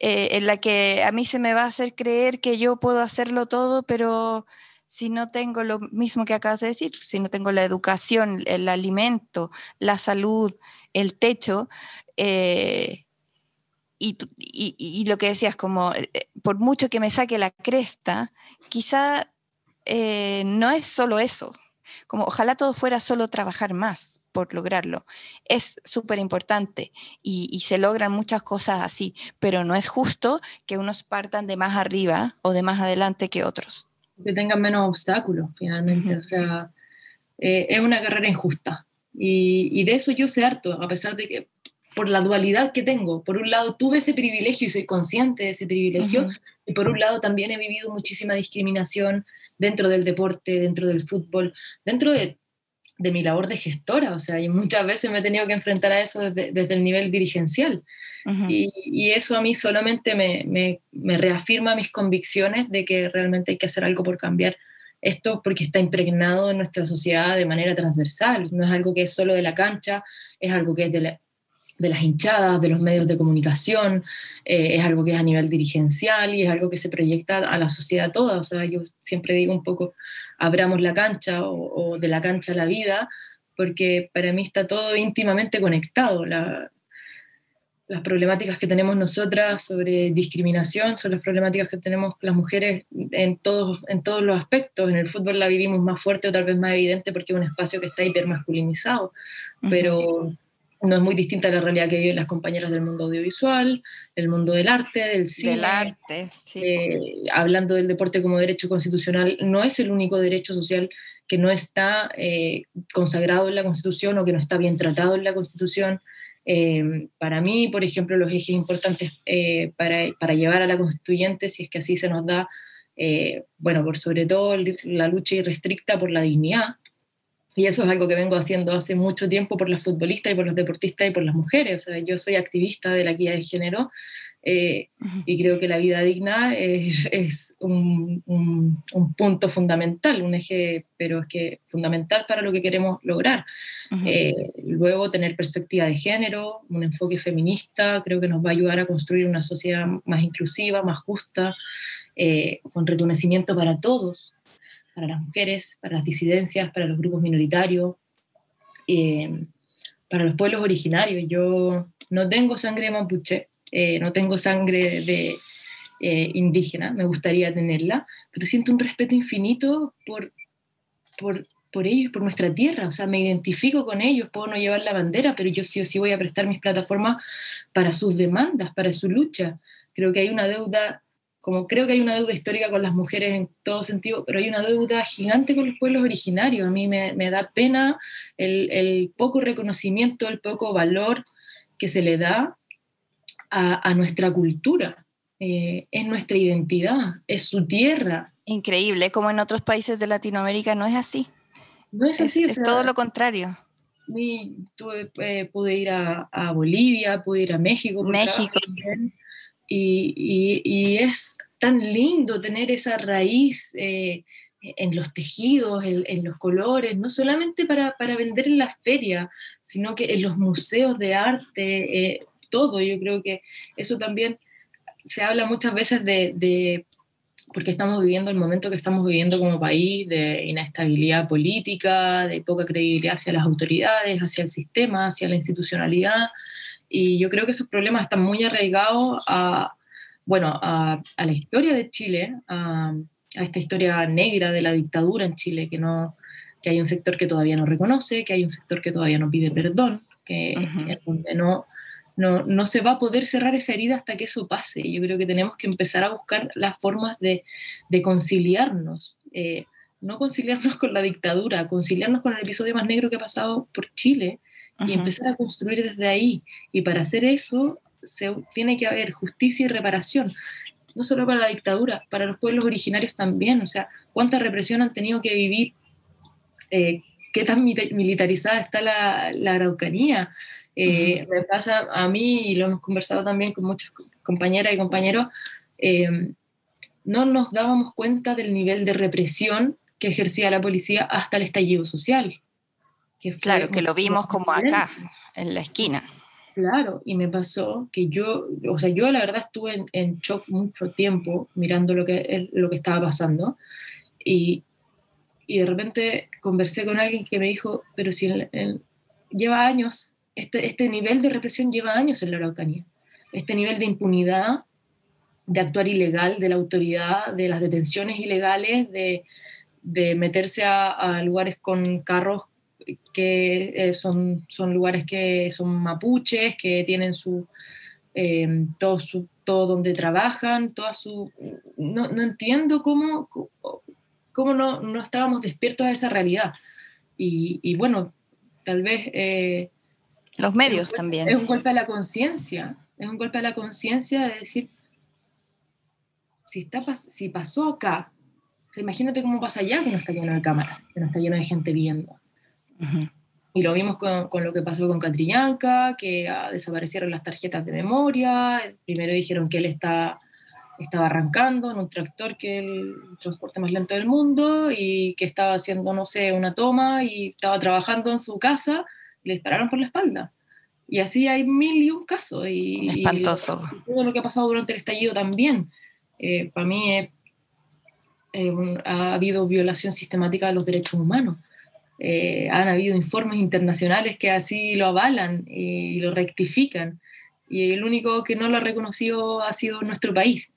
[SPEAKER 2] eh, en la que a mí se me va a hacer creer que yo puedo hacerlo todo, pero si no tengo lo mismo que acabas de decir, si no tengo la educación, el alimento, la salud, el techo? Eh, y, lo que decías, como eh, por mucho que me saque la cresta, quizá eh, no es solo eso, como ojalá todo fuera solo trabajar más por lograrlo. Es súper importante y, se logran muchas cosas así, pero no es justo que unos partan de más arriba o de más adelante que otros.
[SPEAKER 3] Que tengan menos obstáculos, finalmente. O sea, eh, es una carrera injusta. Y, y, de eso yo sé harto, a pesar de que por la dualidad que tengo. Por un lado, tuve ese privilegio y soy consciente de ese privilegio, y por un lado también he vivido muchísima discriminación dentro del deporte, dentro del fútbol, dentro de, de mi labor de gestora, o sea, y muchas veces me he tenido que enfrentar a eso desde, desde el nivel dirigencial. y, y, eso a mí solamente me, me, me reafirma mis convicciones de que realmente hay que hacer algo por cambiar esto porque está impregnado en nuestra sociedad de manera transversal, no es algo que es solo de la cancha, es algo que es de la, las hinchadas, de los medios de comunicación, eh, es algo que es a nivel dirigencial y es algo que se proyecta a la sociedad toda. O sea, yo siempre digo un poco, abramos la cancha o, de la cancha a la vida, porque para mí está todo íntimamente conectado. Las problemáticas que tenemos nosotras sobre discriminación son las problemáticas que tenemos las mujeres en todos, en todos los aspectos. En el fútbol la vivimos más fuerte o tal vez más evidente porque es un espacio que está hipermasculinizado, pero no es muy distinta a la realidad que viven las compañeras del mundo audiovisual, el mundo del arte, del cine.
[SPEAKER 2] Del arte, sí.
[SPEAKER 3] Eh, hablando del deporte como derecho constitucional, no es el único derecho social que no está eh, consagrado en la Constitución o que no está bien tratado en la Constitución. Eh, para mí, por ejemplo, los ejes importantes para, para, llevar a la constituyente, si es que así se nos da, bueno, por sobre todo la lucha irrestricta por la dignidad, y eso es algo que vengo haciendo hace mucho tiempo por las futbolistas y por los deportistas y por las mujeres. O sea, yo soy activista de la equidad de género eh, y creo que la vida digna es, es un, un, punto fundamental, un eje, pero es que fundamental para lo que queremos lograr. Eh, luego, tener perspectiva de género, un enfoque feminista, creo que nos va a ayudar a construir una sociedad más inclusiva, más justa, eh, con reconocimiento para todos, para las mujeres, para las disidencias, para los grupos minoritarios, eh, para los pueblos originarios. Yo no tengo sangre mapuche, eh, no tengo sangre de eh, indígena, me gustaría tenerla, pero siento un respeto infinito por, por, por ellos, por nuestra tierra, o sea, me identifico con ellos, puedo no llevar la bandera, pero yo sí o sí voy a prestar mis plataformas para sus demandas, para su lucha. Creo que hay una deuda como creo que hay una deuda histórica con las mujeres en todo sentido, pero hay una deuda gigante con los pueblos originarios. A mí me, me da pena el, el, poco reconocimiento, el poco valor que se le da a, a nuestra cultura. Eh, es nuestra identidad, es su tierra.
[SPEAKER 2] Increíble, como en otros países de Latinoamérica no es así.
[SPEAKER 3] No es así.
[SPEAKER 2] Es, es todo lo contrario.
[SPEAKER 3] Mi, tuve, eh, pude ir a, a, Bolivia, pude ir a México.
[SPEAKER 2] México.
[SPEAKER 3] Y, y, es tan lindo tener esa raíz eh, en los tejidos, en, en, los colores, no solamente para, para, vender en las ferias, sino que en los museos de arte, eh, todo. Yo creo que eso también se habla muchas veces de, de, porque estamos viviendo el momento que estamos viviendo como país, de inestabilidad política, de poca credibilidad hacia las autoridades, hacia el sistema, hacia la institucionalidad. Y yo creo que esos problemas están muy arraigados a, bueno, a, a la historia de Chile, a, a, esta historia negra de la dictadura en Chile, que, no, que hay un sector que todavía no reconoce, que hay un sector que todavía no pide perdón, que, uh -huh. que no, no, no, se va a poder cerrar esa herida hasta que eso pase. Yo creo que tenemos que empezar a buscar las formas de, de conciliarnos. Eh, no conciliarnos con la dictadura, conciliarnos con el episodio más negro que ha pasado por Chile, y empezar a construir desde ahí. Y para hacer eso se, tiene que haber justicia y reparación, no solo para la dictadura, para los pueblos originarios también. O sea, cuánta represión han tenido que vivir, eh, qué tan militarizada está la, la Araucanía. Eh, uh -huh. Me pasa a mí, y lo hemos conversado también con muchas compañeras y compañeros, eh, no nos dábamos cuenta del nivel de represión que ejercía la policía hasta el estallido social.
[SPEAKER 2] Que claro, que lo vimos como acá, en la esquina.
[SPEAKER 3] Claro, y me pasó que yo, o sea, yo la verdad estuve en, en shock mucho tiempo mirando lo que, lo que estaba pasando y, y de repente conversé con alguien que me dijo, pero si lleva años, este, este nivel de represión lleva años en la Araucanía, este nivel de impunidad, de actuar ilegal de la autoridad, de las detenciones ilegales, de, de meterse a, lugares con carros que eh, son, son lugares que son mapuches, que tienen su, eh, todo, su, todo donde trabajan, toda su... No, no entiendo cómo, cómo no, no, estábamos despiertos a esa realidad. Y, y bueno, tal vez... Eh,
[SPEAKER 2] Los medios también.
[SPEAKER 3] Es un golpe a la conciencia, es un golpe a la conciencia de decir, si, está, si pasó acá, imagínate cómo pasa allá que no está lleno de cámaras, que no está lleno de gente viendo. Y lo vimos con, con, lo que pasó con Catrillanca, que ah, desaparecieron las tarjetas de memoria. Primero dijeron que él está, estaba arrancando en un tractor que es el transporte más lento del mundo y que estaba haciendo, no sé, una toma y estaba trabajando en su casa le dispararon por la espalda. Y así hay mil y un casos. Y,
[SPEAKER 2] Espantoso.
[SPEAKER 3] Y todo lo que ha pasado durante el estallido también. Eh, para mí eh, ha habido violación sistemática de los derechos humanos. Eh, han habido informes internacionales que así lo avalan y lo rectifican. Y el único que no lo ha reconocido ha sido nuestro país.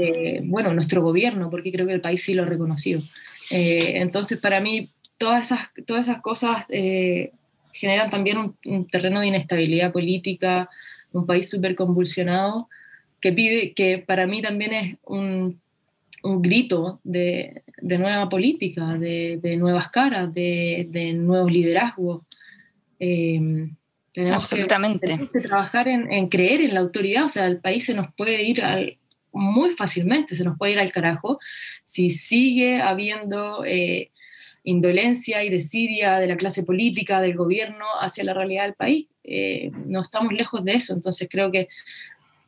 [SPEAKER 3] Eh, bueno, nuestro gobierno, porque creo que el país sí lo ha reconocido. entonces, para mí, todas esas, todas esas cosas generan también un, un, terreno de inestabilidad política, un país súper convulsionado, que pide, que para mí también es un un grito de, nueva política, de, nuevas caras, de, nuevos liderazgos.
[SPEAKER 2] Eh, tenemos Absolutamente.
[SPEAKER 3] Que, trabajar en, creer en la autoridad, o sea, el país se nos puede ir muy fácilmente, se nos puede ir al carajo si sigue habiendo eh, indolencia y desidia de la clase política, del gobierno hacia la realidad del país. Eh, no estamos lejos de eso, entonces creo que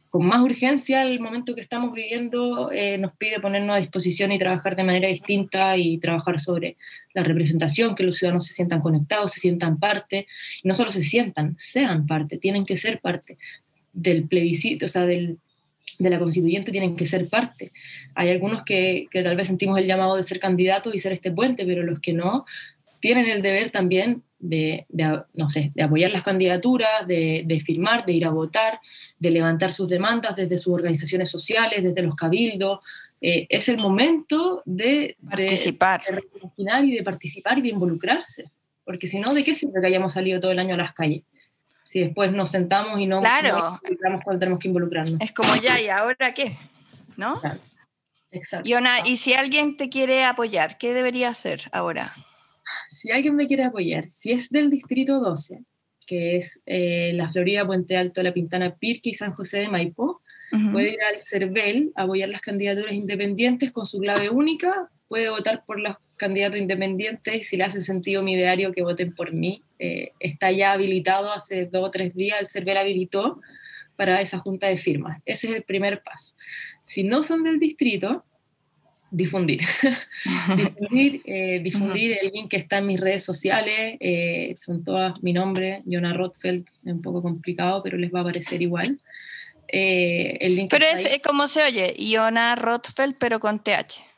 [SPEAKER 3] con más urgencia el momento que estamos viviendo eh, nos pide ponernos a disposición y trabajar de manera distinta y trabajar sobre la representación, que los ciudadanos se sientan conectados, se sientan parte, no solo se sientan, sean parte, tienen que ser parte del plebiscito, o sea, del, de la constituyente tienen que ser parte. Hay algunos que, que tal vez sentimos el llamado de ser candidatos y ser este puente, pero los que no, tienen el deber también de, no sé, de apoyar las candidaturas, de, firmar, de ir a votar, de levantar sus demandas desde sus organizaciones sociales, desde los cabildos. Eh, es el momento de
[SPEAKER 2] participar.
[SPEAKER 3] De, y de participar y de involucrarse. Porque si no, ¿de qué sirve que hayamos salido todo el año a las calles? Si después nos sentamos y no,
[SPEAKER 2] claro.
[SPEAKER 3] cuando tenemos que involucrarnos.
[SPEAKER 2] Es como ya, ¿y ahora qué? ¿No?
[SPEAKER 3] Exacto.
[SPEAKER 2] y si alguien te quiere apoyar, ¿qué debería hacer ahora?
[SPEAKER 3] si alguien me quiere apoyar, si es del distrito 12, que es eh, la Florida, Puente Alto, La Pintana, Pirque y San José de Maipo, puede ir al CERVEL a apoyar las candidaturas independientes con su clave única, puede votar por los candidatos independientes y si le hace sentido mi ideario que voten por mí. Eh, está ya habilitado hace dos o tres días, el CERVEL habilitó para esa junta de firmas. Ese es el primer paso. Si no son del distrito, difundir. difundir, eh, difundir el link que está en mis redes sociales, eh, son todas mi nombre, Jonah Rothfeld, es un poco complicado, pero les va a aparecer igual. Eh, el link
[SPEAKER 2] pero es como se oye, Jonah Rothfeld, pero con TH.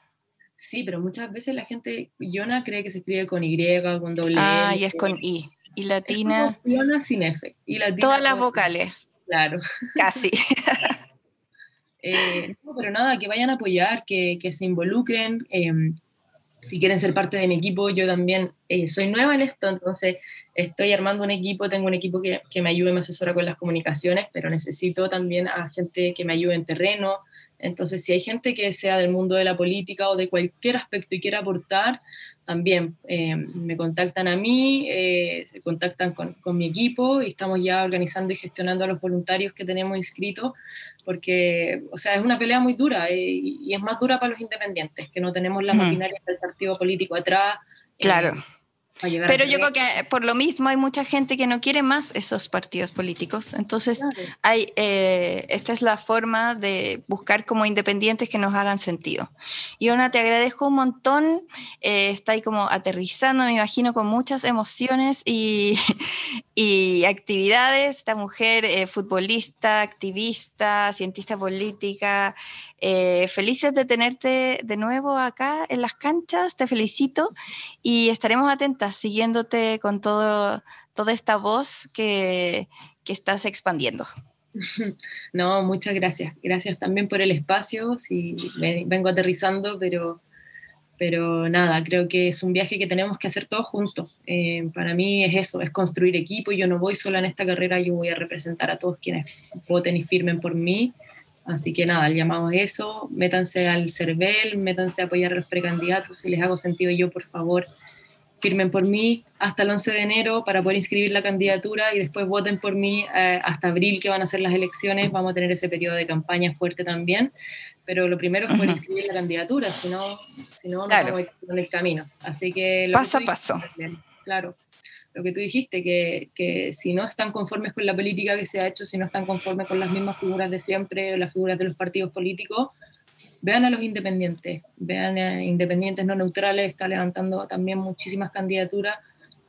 [SPEAKER 3] Sí, pero muchas veces la gente, Jonah cree que se escribe con Y, con doble
[SPEAKER 2] Ah, y es con I. Y latina.
[SPEAKER 3] Jonah sin F. Y latina
[SPEAKER 2] Todas las vocales.
[SPEAKER 3] Claro.
[SPEAKER 2] Casi.
[SPEAKER 3] Eh, no, pero nada, que vayan a apoyar, que, que se involucren. Em, si quieren ser parte de mi equipo, yo también eh, soy nueva en esto, entonces estoy armando un equipo, tengo un equipo que, que, me ayude, me asesora con las comunicaciones, pero necesito también a gente que me ayude en terreno. Entonces, si hay gente que sea del mundo de la política o de cualquier aspecto y quiera aportar, también eh, me contactan a mí, se contactan con, con, mi equipo y estamos ya organizando y gestionando a los voluntarios que tenemos inscritos porque, o sea, es una pelea muy dura eh, y, es más dura para los independientes, que no tenemos la maquinaria del partido político atrás.
[SPEAKER 2] Eh, claro. Pero yo creo que por lo mismo hay mucha gente que no quiere más esos partidos políticos. Entonces, hay, eh, esta es la forma de buscar como independientes que nos hagan sentido. Y Ona, te agradezco un montón. está ahí como aterrizando, me imagino, con muchas emociones y, y actividades. Esta mujer, eh, futbolista, activista, cientista política, eh, felices de tenerte de nuevo acá en las canchas, te felicito y estaremos atentas siguiéndote con todo, toda esta voz que, que estás expandiendo.
[SPEAKER 3] No, muchas gracias. Gracias también por el espacio. Sí, vengo aterrizando, pero, pero nada, creo que es un viaje que tenemos que hacer todos juntos. Eh, para mí es eso, es construir equipo. Yo no voy sola en esta carrera, yo voy a representar a todos quienes voten y firmen por mí. Así que nada, el llamado es eso. Métanse al CERVEL, métanse a apoyar a los precandidatos. Si les hago sentido yo, por favor, firmen por mí hasta el 11 de enero para poder inscribir la candidatura y después voten por mí eh, hasta abril que van a ser las elecciones. Vamos a tener ese periodo de campaña fuerte también, pero lo primero es poder inscribir la candidatura, si no, si no, no vamos en el camino. Así que...
[SPEAKER 2] paso a paso.
[SPEAKER 3] claro, lo que tú dijiste, que, que, si no están conformes con la política que se ha hecho, si no están conformes con las mismas figuras de siempre, las figuras de los partidos políticos, vean a los independientes, vean a independientes no neutrales, está levantando también muchísimas candidaturas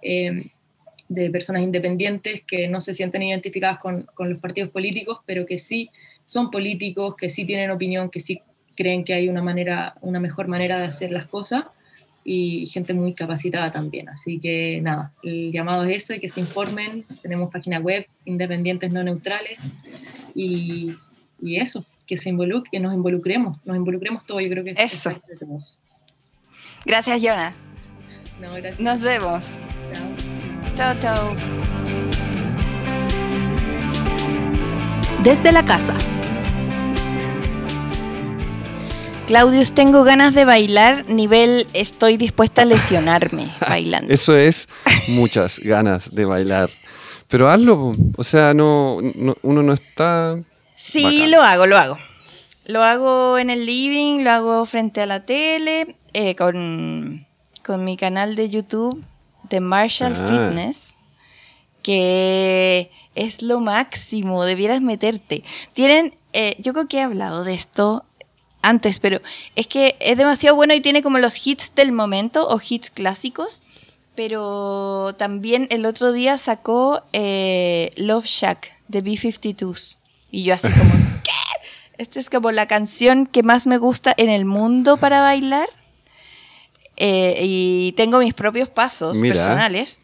[SPEAKER 3] eh, de personas independientes que no se sienten identificadas con, con, los partidos políticos, pero que sí son políticos, que sí tienen opinión, que sí creen que hay una, manera, una mejor manera de hacer las cosas y gente muy capacitada también. Así que nada, el llamado es eso y que se informen. Tenemos página web, independientes no neutrales y, y eso, que se involucre, que nos involucremos, nos involucremos todos, yo creo que
[SPEAKER 2] eso. Gracias, Yona.
[SPEAKER 3] No, gracias.
[SPEAKER 2] Nos vemos. Chao, chao.
[SPEAKER 1] Desde la casa.
[SPEAKER 2] Claudius, tengo ganas de bailar, nivel estoy dispuesta a lesionarme bailando.
[SPEAKER 4] Eso es muchas ganas de bailar. Pero hazlo, o sea, no, uno no está
[SPEAKER 2] Sí, lo hago, lo hago. Lo hago en el living, lo hago frente a la tele, eh, con, mi canal de YouTube de Marshall ah. Fitness, que es lo máximo, debieras meterte. Tienen, eh, yo creo que he hablado de esto antes, pero es que es demasiado bueno y tiene como los hits del momento o hits clásicos. Pero también el otro día sacó eh, Love Shack de B-52s. Y yo así como, ¿qué? Esta es como la canción que más me gusta en el mundo para bailar. Eh, y tengo mis propios pasos personales.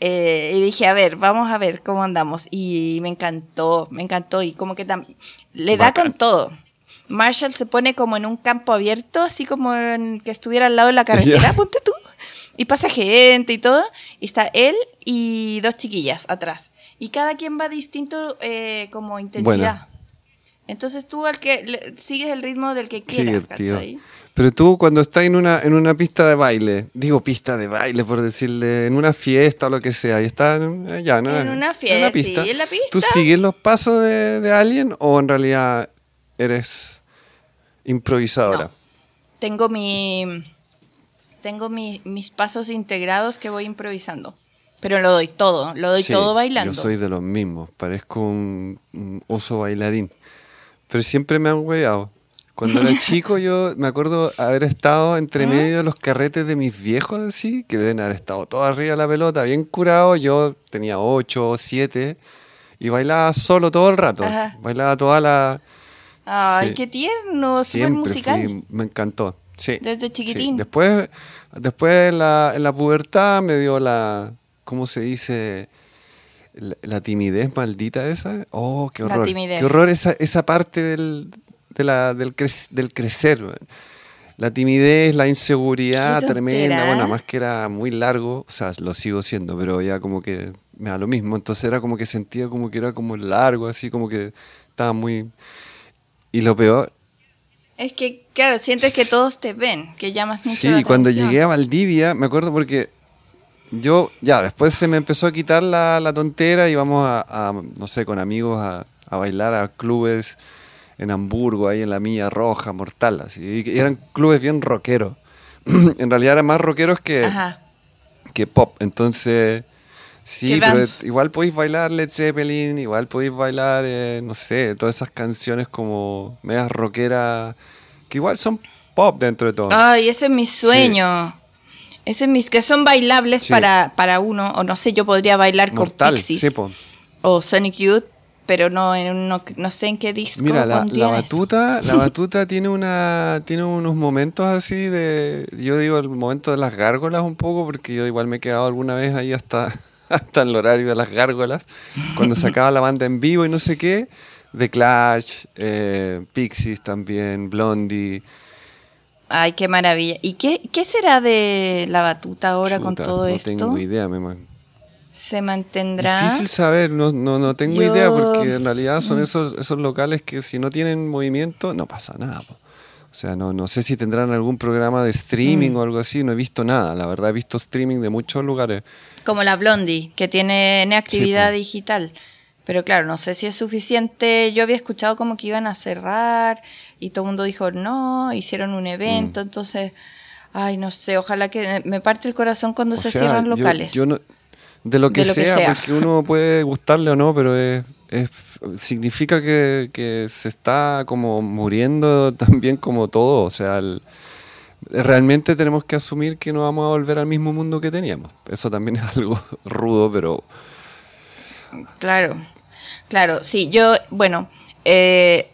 [SPEAKER 2] Eh, y dije, a ver, vamos a ver cómo andamos. Y me encantó, me encantó. Y como que le da con todo. Marshall se pone como en un campo abierto, así como en que estuviera al lado de la carretera, ponte tú. Y pasa gente y todo. Y está él y dos chiquillas atrás y cada quien va distinto eh, como intensidad. Entonces tú al que sigues el ritmo del que quieras,
[SPEAKER 4] Pero tú cuando estás en una, en una pista de baile, digo pista de baile por decirle, en una fiesta o lo que sea, y estás
[SPEAKER 2] allá, ¿no? En una fiesta, en la pista, sí, en la pista.
[SPEAKER 4] ¿Tú sigues los pasos de, alguien o en realidad eres improvisadora?
[SPEAKER 2] Tengo mi tengo mis pasos integrados que voy improvisando. Pero lo doy todo, lo doy todo bailando.
[SPEAKER 4] Yo soy de los mismos, parezco un, oso bailarín. Pero siempre me han hueado. Cuando era chico yo me acuerdo haber estado entre ¿Mm? medio de los carretes de mis viejos así, que deben haber estado todo arriba de la pelota, bien curado. Yo tenía ocho o siete y bailaba solo todo el rato. Bailaba toda la...
[SPEAKER 2] Ay, qué tierno, súper musical.
[SPEAKER 4] me encantó, sí.
[SPEAKER 2] Desde chiquitín.
[SPEAKER 4] Después, después en la pubertad me dio la, ¿cómo se dice? La, timidez maldita esa. Oh, qué horror. Qué horror esa, esa parte del, de la, del, del crecer. La timidez, la inseguridad tremenda. Bueno, más que era muy largo, o sea, lo sigo siendo, pero ya como que me da lo mismo. Entonces era como que sentía como que era como largo, así como que estaba muy... Y lo peor...
[SPEAKER 2] Es que, claro, sientes que todos te ven, que llamas mucho
[SPEAKER 4] Sí, cuando llegué a Valdivia, me acuerdo porque yo, ya, después se me empezó a quitar la, la tontera y vamos a, no sé, con amigos a, a, bailar a clubes en Hamburgo, ahí en la Milla Roja, Mortal, así. Y eran clubes bien rockeros. en realidad eran más rockeros que, que pop. Entonces, sí, pero igual podéis bailar Led Zeppelin, igual podéis bailar, eh, no sé, todas esas canciones como medias rockeras, que igual son pop dentro de todo.
[SPEAKER 2] Ay, ese es mi sueño. Ese mis que son bailables para, para uno, o no sé, yo podría bailar con Pixies o Sonic Youth, pero no, no, no, sé en qué disco.
[SPEAKER 4] Mira, la, batuta, la batuta tiene una tiene unos momentos así de, yo digo el momento de las gárgolas un poco, porque yo igual me he quedado alguna vez ahí hasta, hasta el horario de las gárgolas, cuando sacaba la banda en vivo y no sé qué, The Clash, eh, Pixies también, Blondie.
[SPEAKER 2] Ay, qué maravilla. ¿Y qué, qué será de la batuta ahora con todo esto?
[SPEAKER 4] No tengo idea, me
[SPEAKER 2] ¿Se mantendrá?
[SPEAKER 4] Difícil saber, no, no, no tengo idea porque en realidad son esos, esos locales que si no tienen movimiento no pasa nada. O sea, no, no sé si tendrán algún programa de streaming mm. o algo así, no he visto nada. La verdad he visto streaming de muchos lugares.
[SPEAKER 2] Como la Blondie, que tiene actividad digital. Pero claro, no sé si es suficiente. Yo había escuchado como que iban a cerrar y todo el mundo dijo no, hicieron un evento, mm. entonces, ay, no sé, ojalá que me parte el corazón cuando se cierran locales.
[SPEAKER 4] Yo no, de lo que, sea, porque uno puede gustarle o no, pero es, significa que, se está como muriendo también como todo, o sea, realmente tenemos que asumir que no vamos a volver al mismo mundo que teníamos. Eso también es algo rudo, pero...
[SPEAKER 2] Claro, claro, sí, yo, bueno, eh,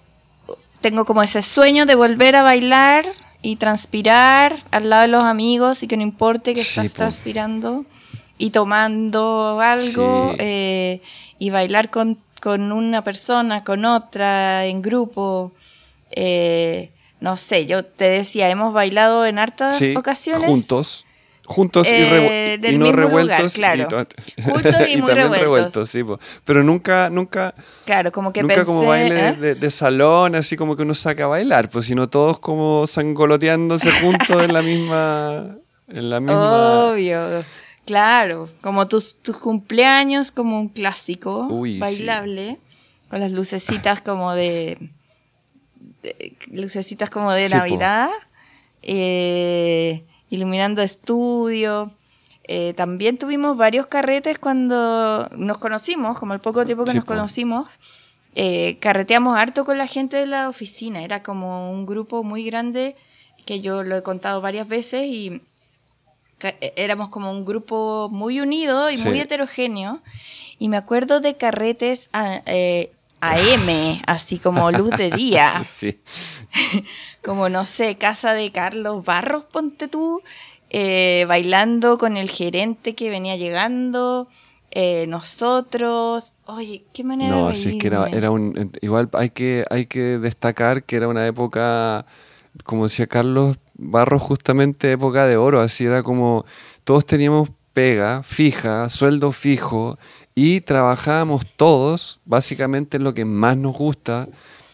[SPEAKER 2] tengo como ese sueño de volver a bailar y transpirar al lado de los amigos y que no importe que estás transpirando y tomando algo eh, y bailar con, una persona, con otra, en grupo. Eh, no sé, yo te decía, hemos bailado en hartas ocasiones.
[SPEAKER 4] Juntos. Juntos y, eh, no revueltos.
[SPEAKER 2] claro. Juntos y, muy revueltos.
[SPEAKER 4] sí, pero nunca, nunca.
[SPEAKER 2] Claro, como que
[SPEAKER 4] nunca como baile de, salón, así como que uno saca a bailar, pues sino todos como sangoloteándose juntos en la misma. En la misma.
[SPEAKER 2] Obvio. Claro, como tus, tus cumpleaños, como un clásico bailable, con las lucecitas como de, lucecitas como de Navidad, eh, iluminando estudio. Eh, también tuvimos varios carretes cuando nos conocimos, como el poco tiempo que nos conocimos. Eh, carreteamos harto con la gente de la oficina, era como un grupo muy grande que yo lo he contado varias veces y éramos como un grupo muy unido y muy heterogéneo. Y me acuerdo de carretes a, eh, AM, así como luz de día. como, no sé, casa de Carlos Barros, ponte tú, eh, bailando con el gerente que venía llegando. Eh, nosotros, oye, qué manera no,
[SPEAKER 4] así es que era, era un, igual hay que, hay que destacar que era una época, como decía Carlos, Barro justamente época de oro, así era como todos teníamos pega fija, sueldo fijo y trabajábamos todos básicamente en lo que más nos gusta,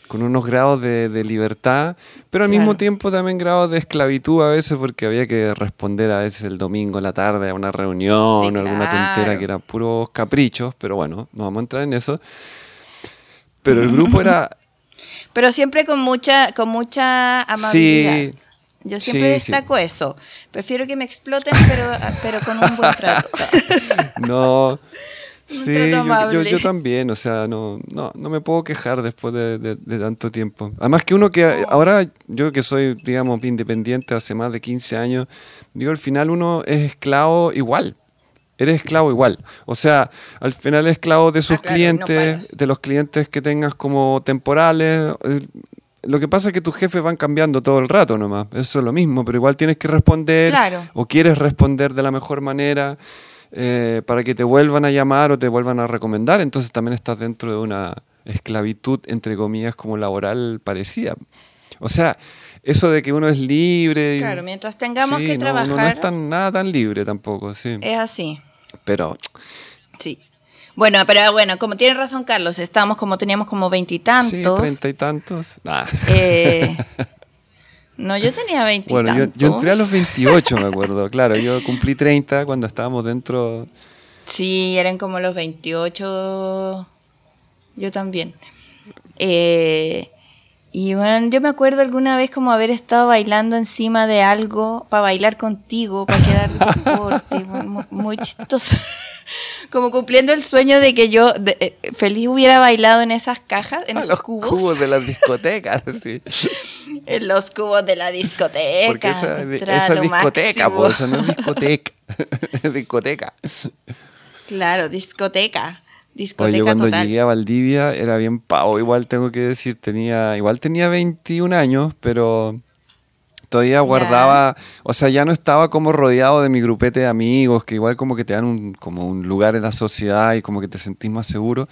[SPEAKER 4] con unos grados de, libertad, pero al mismo tiempo también grados de esclavitud a veces porque había que responder a veces el domingo en la tarde a una reunión o alguna tontera que eran puros caprichos, pero bueno, no vamos a entrar en eso. Pero el grupo era...
[SPEAKER 2] Pero siempre con mucha, con mucha amabilidad. Sí, yo siempre destaco eso. Prefiero que me exploten, pero, pero con un buen trato.
[SPEAKER 4] no. sí, yo, también, o sea, no, no, no me puedo quejar después de, tanto tiempo. Además que uno que ahora, yo que soy, digamos, independiente hace más de 15 años, digo, al final uno es esclavo igual. Eres esclavo igual. O sea, al final es esclavo de sus ah, clientes, de los clientes que tengas como temporales. Lo que pasa es que tus jefes van cambiando todo el rato nomás. Eso es lo mismo, pero igual tienes que responder o quieres responder de la mejor manera eh, para que te vuelvan a llamar o te vuelvan a recomendar. Entonces también estás dentro de una esclavitud, entre comillas, como laboral parecida. O sea, eso de que uno es libre.
[SPEAKER 2] Claro, mientras tengamos que trabajar. No,
[SPEAKER 4] no es tan, nada tan libre tampoco, sí.
[SPEAKER 2] Es así.
[SPEAKER 4] Pero.
[SPEAKER 2] Sí. Bueno, pero bueno, como tiene razón Carlos, estábamos como teníamos como veintitantos. Sí,
[SPEAKER 4] treinta y tantos.
[SPEAKER 2] Eh, no, yo tenía veintitantos.
[SPEAKER 4] Bueno, yo, entré a los veintiocho, me acuerdo. Claro, yo cumplí treinta cuando estábamos dentro.
[SPEAKER 2] Sí, eran como los veintiocho. Yo también. Eh, y bueno, yo me acuerdo alguna vez como haber estado bailando encima de algo para bailar contigo, para quedar deporte, muy, muy chistoso. Como cumpliendo el sueño de que yo eh, feliz hubiera bailado en esas cajas, en esos
[SPEAKER 4] los
[SPEAKER 2] cubos.
[SPEAKER 4] cubos de las discotecas, sí.
[SPEAKER 2] en los cubos de la discoteca.
[SPEAKER 4] Porque esa, esa es discoteca, pues, esa no es discoteca. discoteca.
[SPEAKER 2] Claro, discoteca. Discoteca
[SPEAKER 4] yo cuando llegué a Valdivia era bien pavo, igual tengo que decir, tenía, igual tenía 21 años, pero todavía guardaba, o sea, ya no estaba como rodeado de mi grupete de amigos, que igual como que te dan un, como un lugar en la sociedad y como que te sentís más seguro.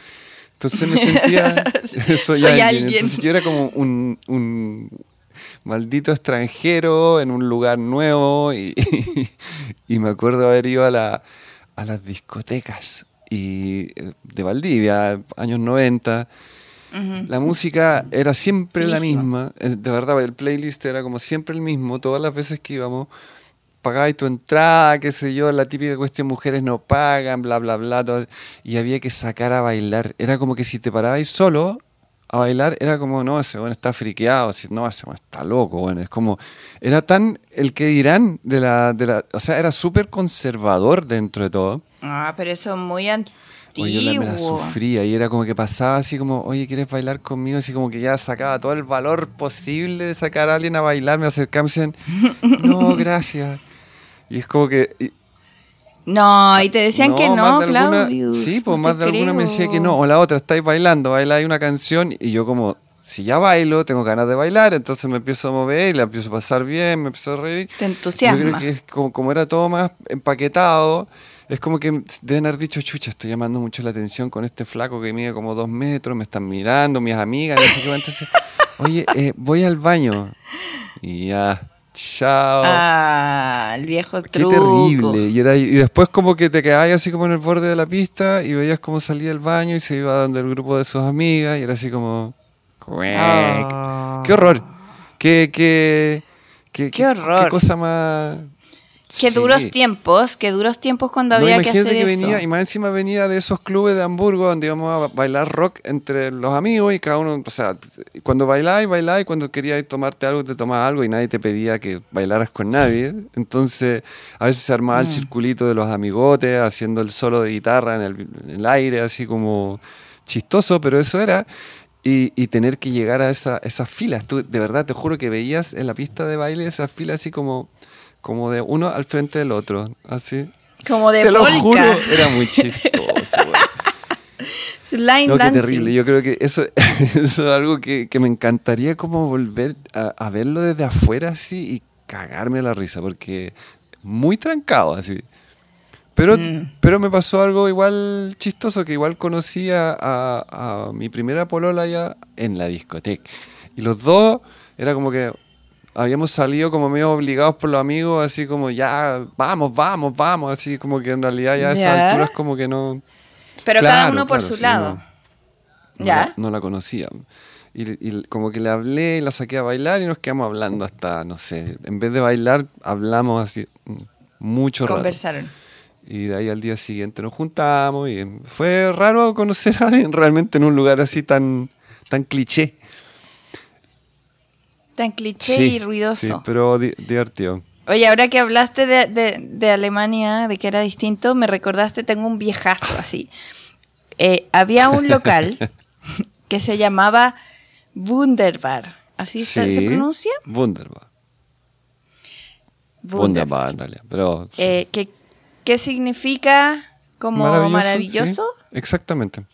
[SPEAKER 4] Entonces me sentía, soy, alguien. Entonces yo era como un, un, maldito extranjero en un lugar nuevo y, y, me acuerdo haber ido a, la, a las discotecas y eh, de Valdivia, años 90. La música era siempre la misma, de verdad, el playlist era como siempre el mismo, todas las veces que íbamos, pagabas tu entrada, qué sé yo, la típica cuestión, mujeres no pagan, bla, bla, bla, y había que sacar a bailar. Era como que si te parabais solo, a bailar era como, no, ese bueno está friqueado, no, ese bueno está loco, bueno, es como, era tan el que dirán de la, de la o sea, era súper conservador dentro de todo.
[SPEAKER 2] Ah, pero eso es muy antiguo.
[SPEAKER 4] Oye, yo me la sufría y era como que pasaba así como, oye, ¿quieres bailar conmigo? Así como que ya sacaba todo el valor posible de sacar a alguien a bailar, me acercaba y me decían, no, gracias. Y es como que,
[SPEAKER 2] no, y te decían que no, Claudio.
[SPEAKER 4] Sí, pues más de alguna me decía que no. O la otra, estáis bailando, bailáis una canción y yo como, si ya bailo, tengo ganas de bailar, entonces me empiezo a mover y la empiezo a pasar bien, me empiezo a reír.
[SPEAKER 2] Te entusiasma.
[SPEAKER 4] Yo creo que como, como era todo más empaquetado, es como que deben haber dicho, chucha, estoy llamando mucho la atención con este flaco que mide como dos metros, me están mirando, mis amigas, entonces, oye, eh, voy al baño. Y ya Chao.
[SPEAKER 2] Ah, el viejo truco.
[SPEAKER 4] Qué terrible. Y, después como que te quedabas así como en el borde de la pista y veías cómo salía el baño y se iba dando el grupo de sus amigas y era así como... Ah. ¡Qué horror! ¡Qué, qué, qué, qué horror! ¡Qué cosa más...
[SPEAKER 2] Qué duros tiempos, qué duros tiempos cuando había que hacer que
[SPEAKER 4] venía, Y más encima venía de esos clubes de Hamburgo donde íbamos a bailar rock entre los amigos y cada uno, o sea, cuando bailáis, bailáis, cuando querías tomarte algo, te tomabas algo y nadie te pedía que bailaras con nadie. Entonces, a veces se armaba el mm. circulito de los amigotes haciendo el solo de guitarra en el, en el aire, así como chistoso, pero eso era. Y, y, tener que llegar a esa, esas filas. Tú, de verdad, te juro que veías en la pista de baile esas filas así como como de uno al frente del otro, así.
[SPEAKER 2] Como de
[SPEAKER 4] Te
[SPEAKER 2] polka.
[SPEAKER 4] Lo juro, era muy chistoso.
[SPEAKER 2] Line no, qué
[SPEAKER 4] terrible. Yo creo que eso, es algo que, que, me encantaría como volver a, verlo desde afuera así y cagarme la risa, porque muy trancado así. Pero, mm. pero me pasó algo igual chistoso, que igual conocí a, a, a mi primera polola ya en la discoteca. Y los dos era como que, habíamos salido como medio obligados por los amigos, así como ya, vamos, vamos, vamos, así como que en realidad ya a esa altura es como que no...
[SPEAKER 2] Pero cada uno por su lado.
[SPEAKER 4] ¿Ya? No la, conocía. Y, como que le hablé y la saqué a bailar y nos quedamos hablando hasta, no sé, en vez de bailar, hablamos así mucho rato.
[SPEAKER 2] Conversaron.
[SPEAKER 4] Y de ahí al día siguiente nos juntamos y fue raro conocer a alguien realmente en un lugar así tan, tan cliché.
[SPEAKER 2] Tan cliché y ruidoso.
[SPEAKER 4] Sí, pero divertido.
[SPEAKER 2] Oye, ahora que hablaste de, Alemania, de que era distinto, me recordaste, tengo un viejazo así. Eh, había un local que se llamaba Wunderbar. ¿Así se, pronuncia?
[SPEAKER 4] Wunderbar. Wunderbar, en realidad. Pero,
[SPEAKER 2] eh, ¿qué, significa como maravilloso?
[SPEAKER 4] exactamente.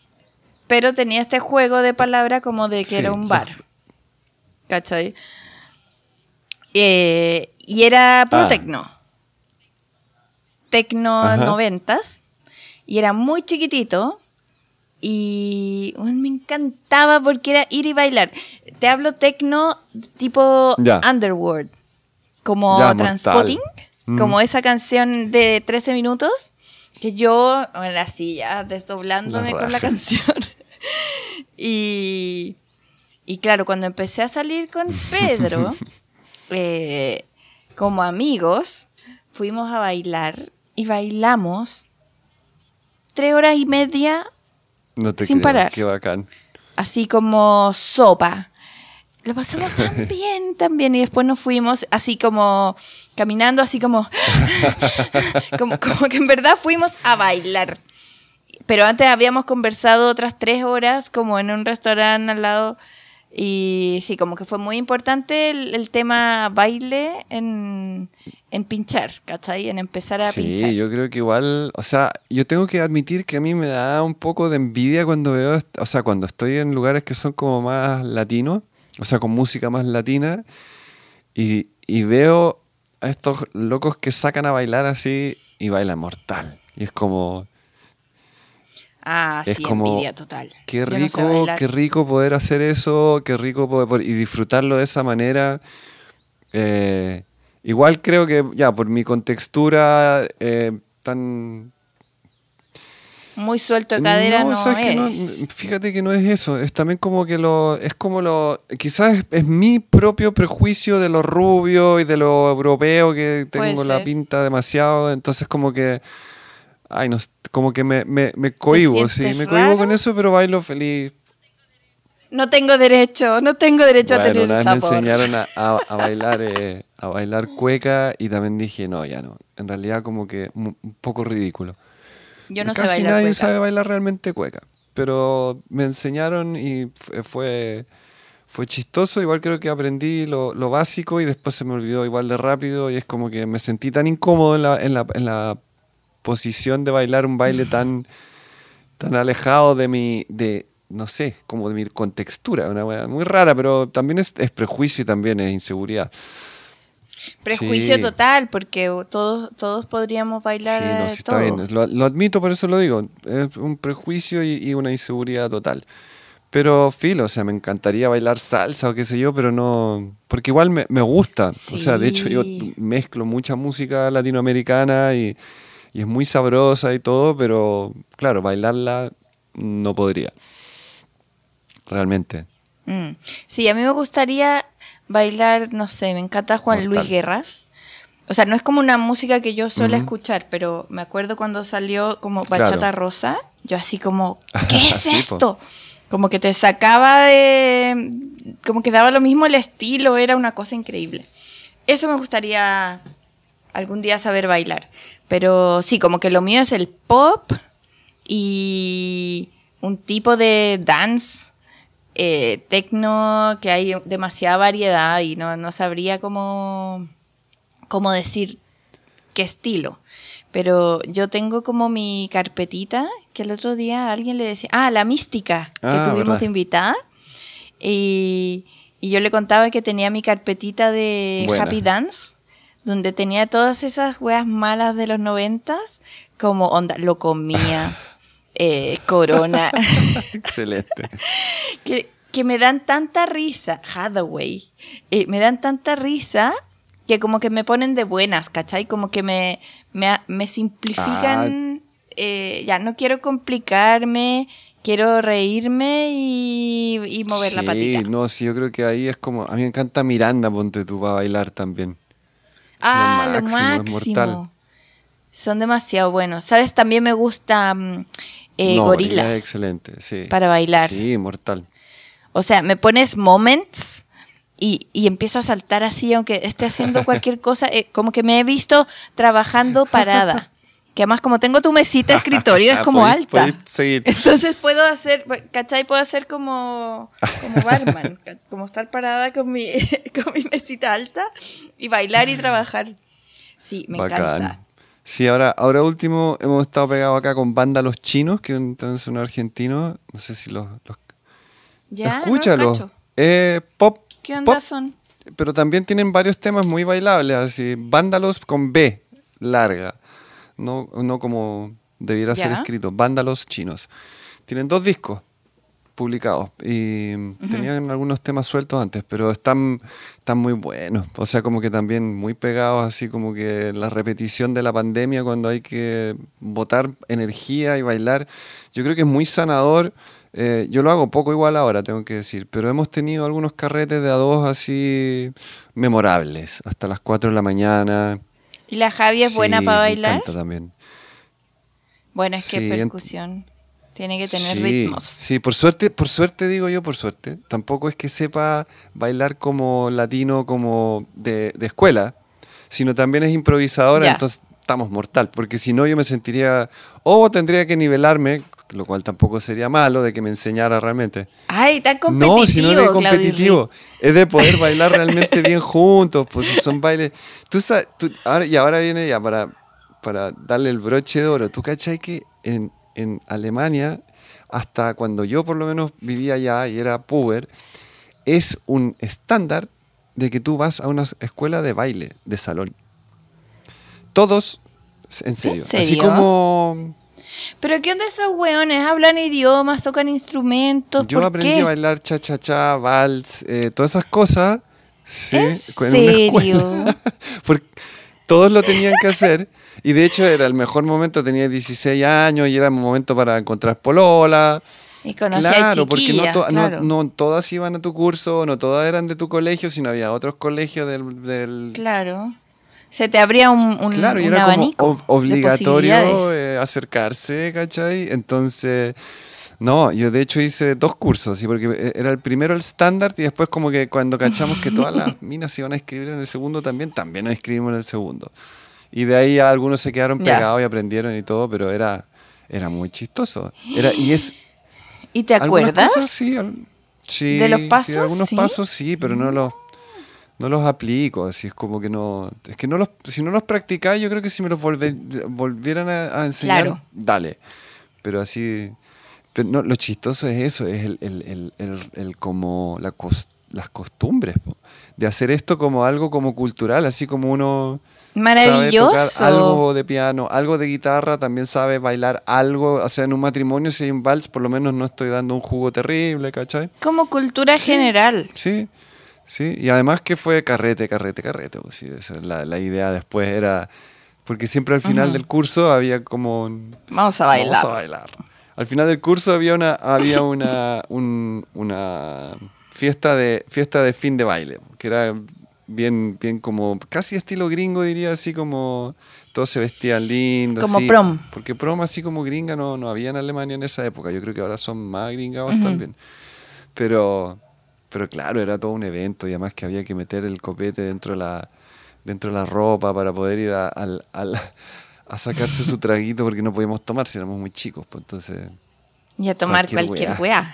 [SPEAKER 2] Pero tenía este juego de palabra como de que era un bar. ¿Cachai? Eh, y era puro ah. tecno. Tecno noventas. Y era muy chiquitito. Y me encantaba porque era ir y bailar. Te hablo tecno tipo Underworld. Como Transpotting. Mm. Como esa canción de 13 minutos. Que yo en la silla desdoblándome con la canción. y y claro, cuando empecé a salir con Pedro, eh, como amigos, fuimos a bailar y bailamos tres horas y media sin parar.
[SPEAKER 4] Qué bacán.
[SPEAKER 2] Así como sopa. Lo pasamos tan bien también y después nos fuimos así como caminando, así como, como, como que en verdad fuimos a bailar. pero antes habíamos conversado otras tres horas como en un restaurante al lado y sí, como que fue muy importante el, tema baile en, pinchar, ¿cachai? En empezar a pinchar.
[SPEAKER 4] Sí, yo creo que igual, o sea, yo tengo que admitir que a mí me da un poco de envidia cuando veo, o sea, cuando estoy en lugares que son como más latinos, o sea, con música más latina, y, y veo a estos locos que sacan a bailar así y bailan mortal. Y es como,
[SPEAKER 2] Ah, es sí, como, envidia total.
[SPEAKER 4] Qué rico, qué rico poder hacer eso, qué rico poder, y disfrutarlo de esa manera. Eh, igual creo que ya por mi contextura eh, tan
[SPEAKER 2] muy suelto de cadera no,
[SPEAKER 4] fíjate que no es eso, es también como que lo es como lo quizás es, mi propio prejuicio de lo rubio y de lo europeo que tengo la pinta demasiado, entonces como que ay no como que me, me, me cohibo, sí, me cohibo con eso, pero bailo feliz.
[SPEAKER 2] No tengo derecho, no tengo derecho a tener una vez
[SPEAKER 4] me enseñaron a, bailar eh, a bailar cueca y también dije, no, ya no. En realidad como que un poco ridículo.
[SPEAKER 2] Yo no
[SPEAKER 4] Casi
[SPEAKER 2] sé bailar
[SPEAKER 4] nadie sabe bailar realmente cueca, pero me enseñaron y fue fue chistoso, igual creo que aprendí lo, lo, básico y después se me olvidó igual de rápido y es como que me sentí tan incómodo en la, en la, en la posición de bailar un baile tan, tan alejado de mi, de, no sé, como de mi contextura, una muy rara, pero también es, prejuicio y también es inseguridad.
[SPEAKER 2] Prejuicio total, porque todos, todos podríamos bailar. Sí, no, sí está bien.
[SPEAKER 4] Lo, admito, por eso lo digo. Es un prejuicio y, una inseguridad total. Pero filo, o sea, me encantaría bailar salsa o qué sé yo, pero no. Porque igual me, me gusta. O sea, de hecho, yo mezclo mucha música latinoamericana y, y es muy sabrosa y todo, pero claro, bailarla no podría. Realmente.
[SPEAKER 2] Mm. Sí, a mí me gustaría bailar, no sé, me encanta Juan Luis Guerra. O sea, no es como una música que yo suelo escuchar, pero me acuerdo cuando salió como Bachata Rosa, yo así como, ¿qué es esto? Como que te sacaba de... como que daba lo mismo el estilo, era una cosa increíble. Eso me gustaría algún día saber bailar. Pero sí, como que lo mío es el pop y un tipo de dance eh, tecno que hay demasiada variedad y no, sabría cómo, cómo decir qué estilo. Pero yo tengo como mi carpetita que el otro día alguien le decía, ah, la mística que ah, tuvimos de invitada. Y, y, yo le contaba que tenía mi carpetita de Happy Dance donde tenía todas esas weas malas de los noventas, como onda, lo comía, eh, corona.
[SPEAKER 4] Excelente.
[SPEAKER 2] que, me dan tanta risa, Hathaway, eh, me dan tanta risa que como que me ponen de buenas, ¿cachai? Como que me, me, simplifican, ah. eh, ya no quiero complicarme, quiero reírme y, mover la patita.
[SPEAKER 4] Sí, no, sí, yo creo que ahí es como, a mí me encanta Miranda, ponte tú, para bailar también.
[SPEAKER 2] Ah, lo máximo. Son demasiado buenos. ¿Sabes? También me gusta mm, eh, gorilas.
[SPEAKER 4] excelente, sí.
[SPEAKER 2] Para bailar.
[SPEAKER 4] Sí, mortal.
[SPEAKER 2] O sea, me pones moments y, empiezo a saltar así, aunque esté haciendo cualquier cosa. Eh, como que me he visto trabajando parada. Que además, como tengo tu mesita de escritorio, es como alta. Entonces puedo hacer, ¿cachai? Puedo hacer como, como barman, como estar parada con mi, con mi mesita alta y bailar y trabajar. Sí, me encanta.
[SPEAKER 4] Sí, ahora, ahora último hemos estado pegados acá con banda Los Chinos, que son argentinos. No sé si los. los
[SPEAKER 2] ya,
[SPEAKER 4] escúchalo. eh, pop.
[SPEAKER 2] ¿Qué onda son?
[SPEAKER 4] Pero también tienen varios temas muy bailables, así. Vándalos con B, larga no, no como debiera ser escrito, Vándalos Chinos. Tienen dos discos publicados y tenían algunos temas sueltos antes, pero están, están muy buenos. O sea, como que también muy pegados, así como que la repetición de la pandemia cuando hay que botar energía y bailar. Yo creo que es muy sanador. Eh, yo lo hago poco igual ahora, tengo que decir, pero hemos tenido algunos carretes de a dos así memorables, hasta las 4 de la mañana.
[SPEAKER 2] ¿Y la Javi es buena para bailar?
[SPEAKER 4] Me también.
[SPEAKER 2] Bueno, es que percusión tiene que tener ritmos.
[SPEAKER 4] Sí, por suerte, por suerte digo yo, por suerte. Tampoco es que sepa bailar como latino, como de, escuela, sino también es improvisadora, entonces estamos mortal, porque si no yo me sentiría, o tendría que nivelarme lo cual tampoco sería malo de que me enseñara realmente.
[SPEAKER 2] Ay, tan competitivo. No, si no es competitivo,
[SPEAKER 4] es de poder bailar realmente bien juntos, pues son bailes. Tú sabes, ahora, y ahora viene ya para, para darle el broche de oro. ¿Tú cachai que en, en Alemania, hasta cuando yo por lo menos vivía allá y era puber, es un estándar de que tú vas a una escuela de baile, de salón. Todos, en serio. Así como...
[SPEAKER 2] ¿Pero qué onda esos weones? ¿Hablan idiomas? ¿Tocan instrumentos?
[SPEAKER 4] Yo aprendí a bailar cha-cha-cha, vals, eh, todas esas cosas. Sí,
[SPEAKER 2] ¿En serio?
[SPEAKER 4] Porque todos lo tenían que hacer. Y de hecho era el mejor momento, tenía 16 años y era el momento para encontrar polola.
[SPEAKER 2] Y claro, porque
[SPEAKER 4] no, no, todas iban a tu curso, no todas eran de tu colegio, sino había otros colegios del...
[SPEAKER 2] Claro. Se te abría un, un,
[SPEAKER 4] claro, y era como obligatorio eh, acercarse, ¿cachai? Entonces... No, yo de hecho hice dos cursos, ¿sí? porque eh, era el primero el estándar y después como que cuando cachamos que todas las minas se iban a escribir en el segundo también, también nos escribimos en el segundo. Y de ahí algunos se quedaron pegados y aprendieron y todo, pero era, era muy chistoso. Era, y es
[SPEAKER 2] ¿Y te acuerdas?
[SPEAKER 4] sí, sí, ¿De los pasos? algunos pasos sí, pero no los, no los aplico. Así es como que no. Es que no los, si no los practicáis, yo creo que si me los volvieran a, enseñar, dale. Pero así. no, lo chistoso es eso, es el, el, el, el como la las costumbres, de hacer esto como algo como cultural, así como uno
[SPEAKER 2] Maravilloso.
[SPEAKER 4] algo de piano, algo de guitarra, también sabe bailar algo. O sea, en un matrimonio, si hay un vals, por lo menos no estoy dando un jugo terrible, ¿cachai?
[SPEAKER 2] Como cultura general.
[SPEAKER 4] Sí, sí. Y además que fue carrete, carrete, carrete. Pues, sí, la, la, idea después era. Porque siempre al final del curso había como.
[SPEAKER 2] Vamos a bailar.
[SPEAKER 4] Vamos a bailar. Al final del curso había una, había una, una fiesta de, fiesta de fin de baile, que era bien, bien como, casi estilo gringo diría, así como todos se vestían lindos.
[SPEAKER 2] Como prom.
[SPEAKER 4] Porque prom así como gringa no, no había en Alemania en esa época, yo creo que ahora son más gringados también. Pero, pero claro, era todo un evento y además que había que meter el copete dentro de la, dentro de la ropa para poder ir a, a, sacarse su traguito porque no podíamos tomar si éramos muy chicos, pues entonces...
[SPEAKER 2] Y a tomar cualquier, weá.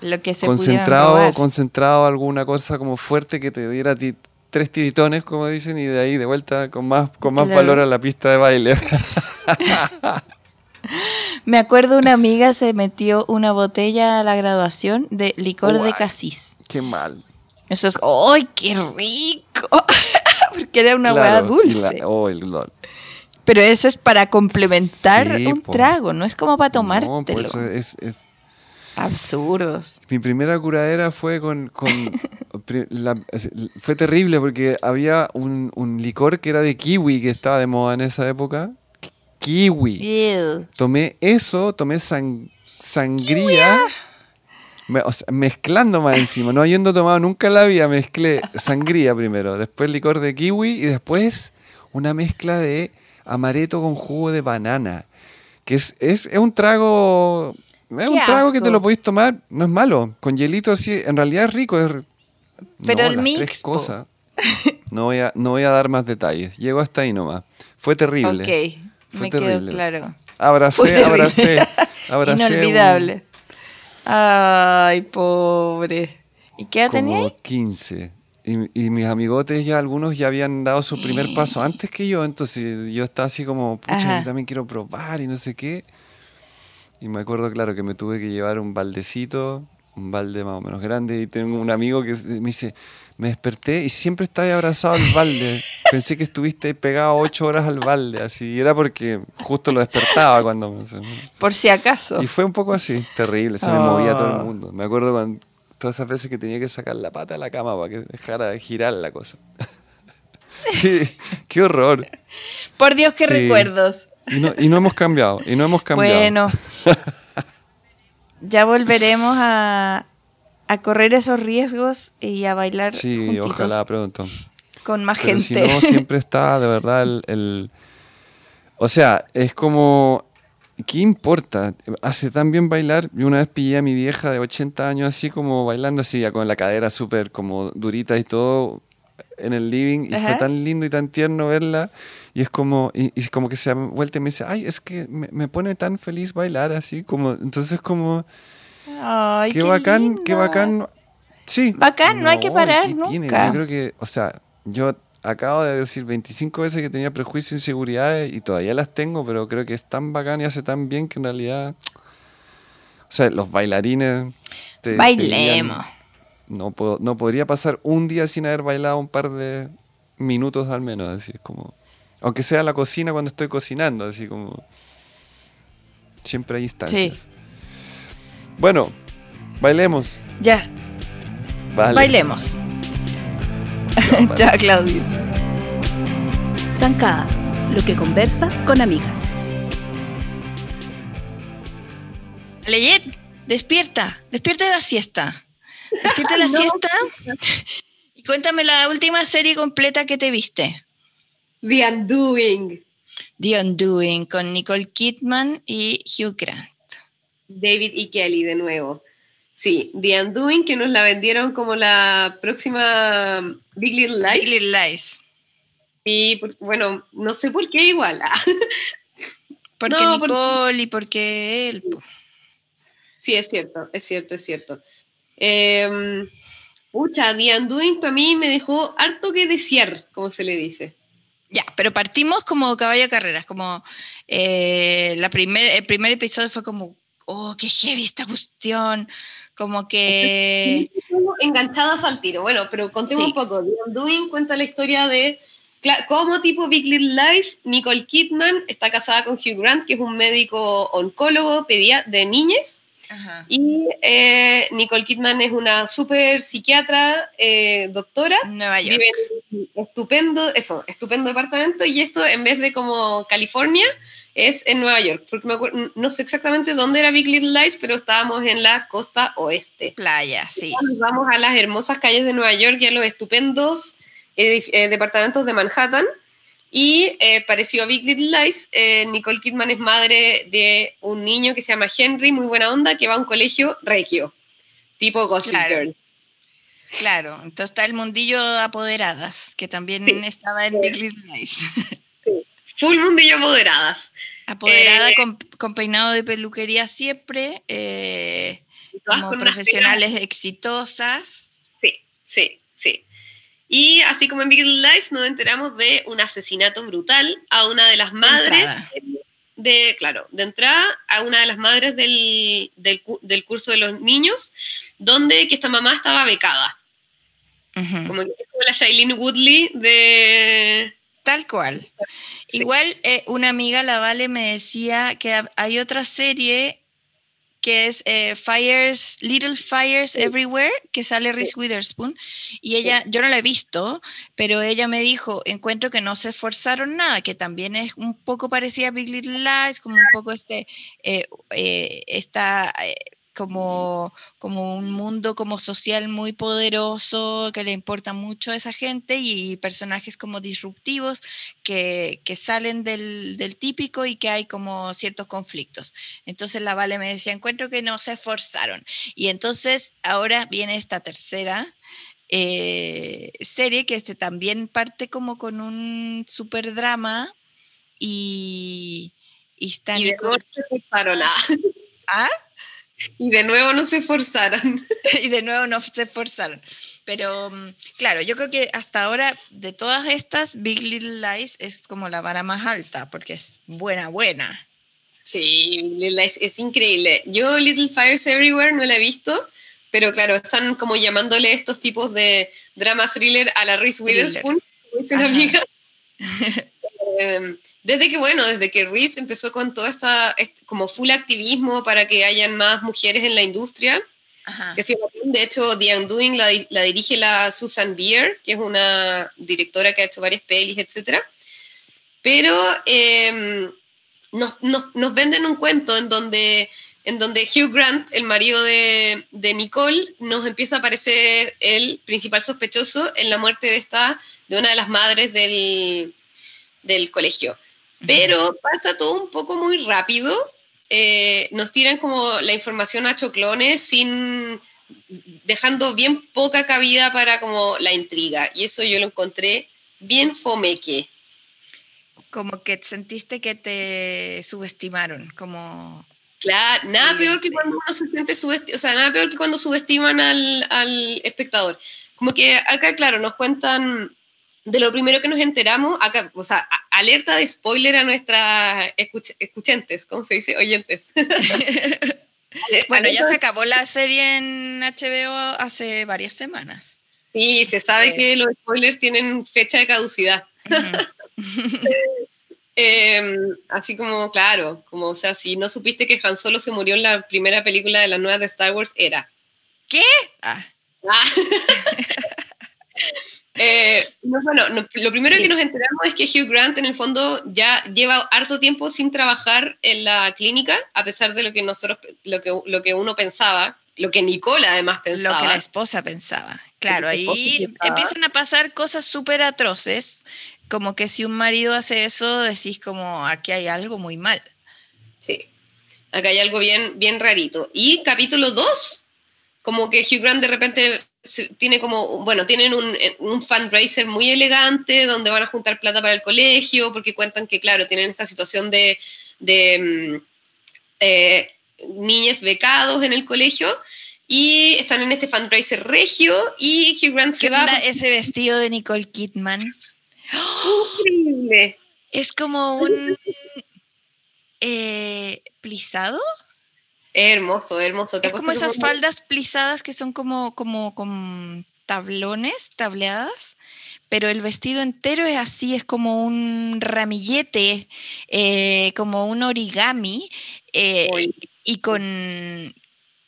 [SPEAKER 2] lo que se
[SPEAKER 4] concentrado, concentrado alguna cosa como fuerte que te diera ti tres tiritones, como dicen, y de ahí de vuelta con más, con más valor a la pista de baile.
[SPEAKER 2] Me acuerdo una amiga se metió una botella a la graduación de licor de casis.
[SPEAKER 4] Qué mal.
[SPEAKER 2] Eso es, ¡ay, qué rico! Porque era una hueá dulce.
[SPEAKER 4] Oh,
[SPEAKER 2] Pero eso es para complementar un trago, no es como para tomártelo. No,
[SPEAKER 4] es, es
[SPEAKER 2] Absurdos.
[SPEAKER 4] Mi primera curadera fue con... fue terrible porque había un, licor que era de kiwi que estaba de moda en esa época. Kiwi. Tomé eso, tomé sangría. mezclando más encima, no habiendo tomado nunca la vida, mezclé sangría primero, después licor de kiwi y después una mezcla de amareto con jugo de banana. Que es, es, es un trago es un trago que te lo podéis tomar, no es malo. Con hielito así, en realidad es rico. Es...
[SPEAKER 2] Pero el mix.
[SPEAKER 4] cosas. No voy, a, no voy a dar más detalles. Llego hasta ahí nomás. Fue terrible.
[SPEAKER 2] Me quedó claro.
[SPEAKER 4] Abracé, abracé, abracé.
[SPEAKER 2] Inolvidable. Ay, pobre. ¿Y qué edad tenía?
[SPEAKER 4] 15. Y, y, mis amigotes ya, algunos ya habían dado su primer paso antes que yo, entonces yo estaba así como, pucha, yo también quiero probar y no sé qué. Y me acuerdo, claro, que me tuve que llevar un baldecito, un balde más o menos grande, y tengo un amigo que me dice, me desperté y siempre estaba abrazado al balde. Pensé que estuviste pegado ocho horas al balde, así. Y era porque justo lo despertaba cuando...
[SPEAKER 2] Por si acaso.
[SPEAKER 4] Y fue un poco así, terrible, se me movía todo el mundo. Me acuerdo cuando, todas esas veces que tenía que sacar la pata de la cama para que dejara de girar la cosa. qué, horror.
[SPEAKER 2] Por Dios, qué recuerdos.
[SPEAKER 4] Y no, y no hemos cambiado, y no hemos cambiado.
[SPEAKER 2] Bueno, ya volveremos a, a, correr esos riesgos y a bailar.
[SPEAKER 4] Sí, ojalá pronto.
[SPEAKER 2] Con más gente. Si no,
[SPEAKER 4] siempre está de verdad el, O sea, es como. ¿Qué importa? Hace tan bien bailar. Yo una vez pillé a mi vieja de 80 años así como bailando así, ya con la cadera súper como durita y todo. en el living y fue tan lindo y tan tierno verla. Y es como, y, como que se ha vuelto y me dice, ay, es que me, pone tan feliz bailar así, como, entonces como,
[SPEAKER 2] ay, qué,
[SPEAKER 4] bacán, qué bacán. Sí.
[SPEAKER 2] Bacán, no, hay que parar nunca.
[SPEAKER 4] Yo creo que, o sea, yo acabo de decir 25 veces que tenía prejuicios e inseguridades y todavía las tengo, pero creo que es tan bacán y hace tan bien que en realidad, o sea, los bailarines...
[SPEAKER 2] Bailemos
[SPEAKER 4] no, puedo, no podría pasar un día sin haber bailado un par de minutos al menos, así es como... Aunque sea la cocina cuando estoy cocinando, así como... Siempre hay instancias. Bueno, bailemos.
[SPEAKER 2] Ya. Bailemos. ya, Claudia.
[SPEAKER 1] Zancada, lo que conversas con amigas.
[SPEAKER 2] Leyet, despierta, despierta de la siesta. Despierta la siesta y cuéntame la última serie completa que te viste.
[SPEAKER 3] The Undoing.
[SPEAKER 2] The Undoing, con Nicole Kidman y Hugh Grant.
[SPEAKER 3] David y Kelly de nuevo. Sí, The Undoing, que nos la vendieron como la próxima Big Little Lies.
[SPEAKER 2] Big Little Lies.
[SPEAKER 3] Y bueno, no sé por qué igual.
[SPEAKER 2] Porque Nicole y porque él.
[SPEAKER 3] Sí, es cierto, es cierto, es cierto. Eh, pucha, The Undoing para mí me dejó harto que desear, como se le dice.
[SPEAKER 2] Ya, pero partimos como caballo de carreras, como eh, la primer, el primer episodio fue como, oh, qué heavy esta cuestión, como que...
[SPEAKER 3] Enganchadas al tiro, bueno, pero contemos un poco. The Undoing cuenta la historia de como tipo Big Little Lies, Nicole Kidman está casada con Hugh Grant, que es un médico oncólogo de niñas, y eh, Nicole Kidman es una súper psiquiatra, eh, doctora.
[SPEAKER 2] Nueva York.
[SPEAKER 3] Vive en estupendo, eso, estupendo departamento. Y esto, en vez de como California, es en Nueva York. Porque no sé exactamente dónde era Big Little Lies, pero estábamos en la costa oeste.
[SPEAKER 2] Playa, sí.
[SPEAKER 3] vamos a las hermosas calles de Nueva York y a los estupendos eh, departamentos de Manhattan. Y eh, pareció a Big Little Lies, eh, Nicole Kidman es madre de un niño que se llama Henry, muy buena onda, que va a un colegio regio, tipo Gossip
[SPEAKER 2] claro.
[SPEAKER 3] Girl.
[SPEAKER 2] Claro, entonces está el mundillo apoderadas, que también estaba en Big Little Lies.
[SPEAKER 3] Full mundillo apoderadas.
[SPEAKER 2] Apoderada eh, con, peinado de peluquería siempre, como profesionales exitosas.
[SPEAKER 3] Sí, sí, sí. Y así como en Big Little Lies nos enteramos de un asesinato brutal a una de las madres de, claro, de entrada a una de las madres del, del, curso de los niños, donde que esta mamá estaba becada. como, la Shailene Woodley de...
[SPEAKER 2] Tal cual. Igual eh, una amiga, la Vale, me decía que hay otra serie que es eh, Fires, Little Fires Everywhere, que sale Reese Witherspoon, y ella, yo no la he visto, pero ella me dijo, encuentro que no se esforzaron nada, que también es un poco parecida a Big Little Lies, como un poco este, eh, eh, esta como, como un mundo como social muy poderoso que le importa mucho a esa gente y personajes como disruptivos que, que salen del, del, típico y que hay como ciertos conflictos. Entonces la Vale me decía, encuentro que no se esforzaron. Y entonces ahora viene esta tercera. Eh, serie que este también parte como con un super drama y,
[SPEAKER 3] y está y se esforzaron
[SPEAKER 2] ¿Ah?
[SPEAKER 3] Y de nuevo no se esforzaron.
[SPEAKER 2] y de nuevo no se esforzaron. Pero mm, claro, yo creo que hasta ahora de todas estas, Big Little Lies es como la vara más alta, porque es buena, buena.
[SPEAKER 3] Sí, Little Lies es increíble. Yo Little Fires Everywhere no la he visto, pero claro, están como llamándole estos tipos de drama thriller a la Reese Witherspoon, como dice una amiga. Desde que, bueno, desde que Reese empezó con toda esta, como full activismo para que hayan más mujeres en la industria, que de hecho The Undoing la, la, dirige la Susan Beer, que es una directora que ha hecho varias pelis, etc. Pero em, nos, nos, nos, venden un cuento en donde, en donde Hugh Grant, el marido de, de Nicole, nos empieza a aparecer el principal sospechoso en la muerte de esta, de una de las madres del, del colegio. Pero pasa todo un poco muy rápido. Eh, nos tiran como la información a choclones sin dejando bien poca cabida para como la intriga. Y eso yo lo encontré bien fomeque.
[SPEAKER 2] Como que sentiste que te subestimaron, como...
[SPEAKER 3] Claro, nada peor que cuando uno se siente subestimado, o sea, nada peor que cuando subestiman al, al espectador. Como que acá, claro, nos cuentan de lo primero que nos enteramos, acá, o sea, alerta de spoiler a nuestras escuchantes, ¿cómo se dice? Oyentes.
[SPEAKER 2] bueno, ya se acabó la serie en HBO hace varias semanas.
[SPEAKER 3] Sí, se sabe que los spoilers tienen fecha de caducidad. Em, así como, claro, como, o sea, si no supiste que Han Solo se murió en la primera película de la nueva de Star Wars, era.
[SPEAKER 2] ¿Qué? Ah.
[SPEAKER 3] ah. Eh, bueno, lo primero que nos enteramos es que Hugh Grant en el fondo ya lleva harto tiempo sin trabajar en la clínica, a pesar de lo que nosotros, lo que, lo que uno pensaba, lo que Nicole además pensaba.
[SPEAKER 2] Lo que la esposa pensaba. Claro, ahí empiezan a pasar cosas súper atroces, como que si un marido hace eso, decís como, aquí hay algo muy mal.
[SPEAKER 3] Sí, acá hay algo bien, bien rarito. Y capítulo 2, como que Hugh Grant de repente tiene como, bueno, tienen un, un, fundraiser muy elegante donde van a juntar plata para el colegio, porque cuentan que, claro, tienen esa situación de, de mm, eh, niños becados en el colegio y están en este fundraiser regio y Hugh Grant se va.
[SPEAKER 2] ese vestido de Nicole Kidman?
[SPEAKER 3] Increíble.
[SPEAKER 2] Es como un eh, plisado
[SPEAKER 3] hermoso, hermoso.
[SPEAKER 2] es como esas faldas plisadas que son como, como con tablones, tableadas, pero el vestido entero es así, es como un ramillete, eh, como un origami eh, y con,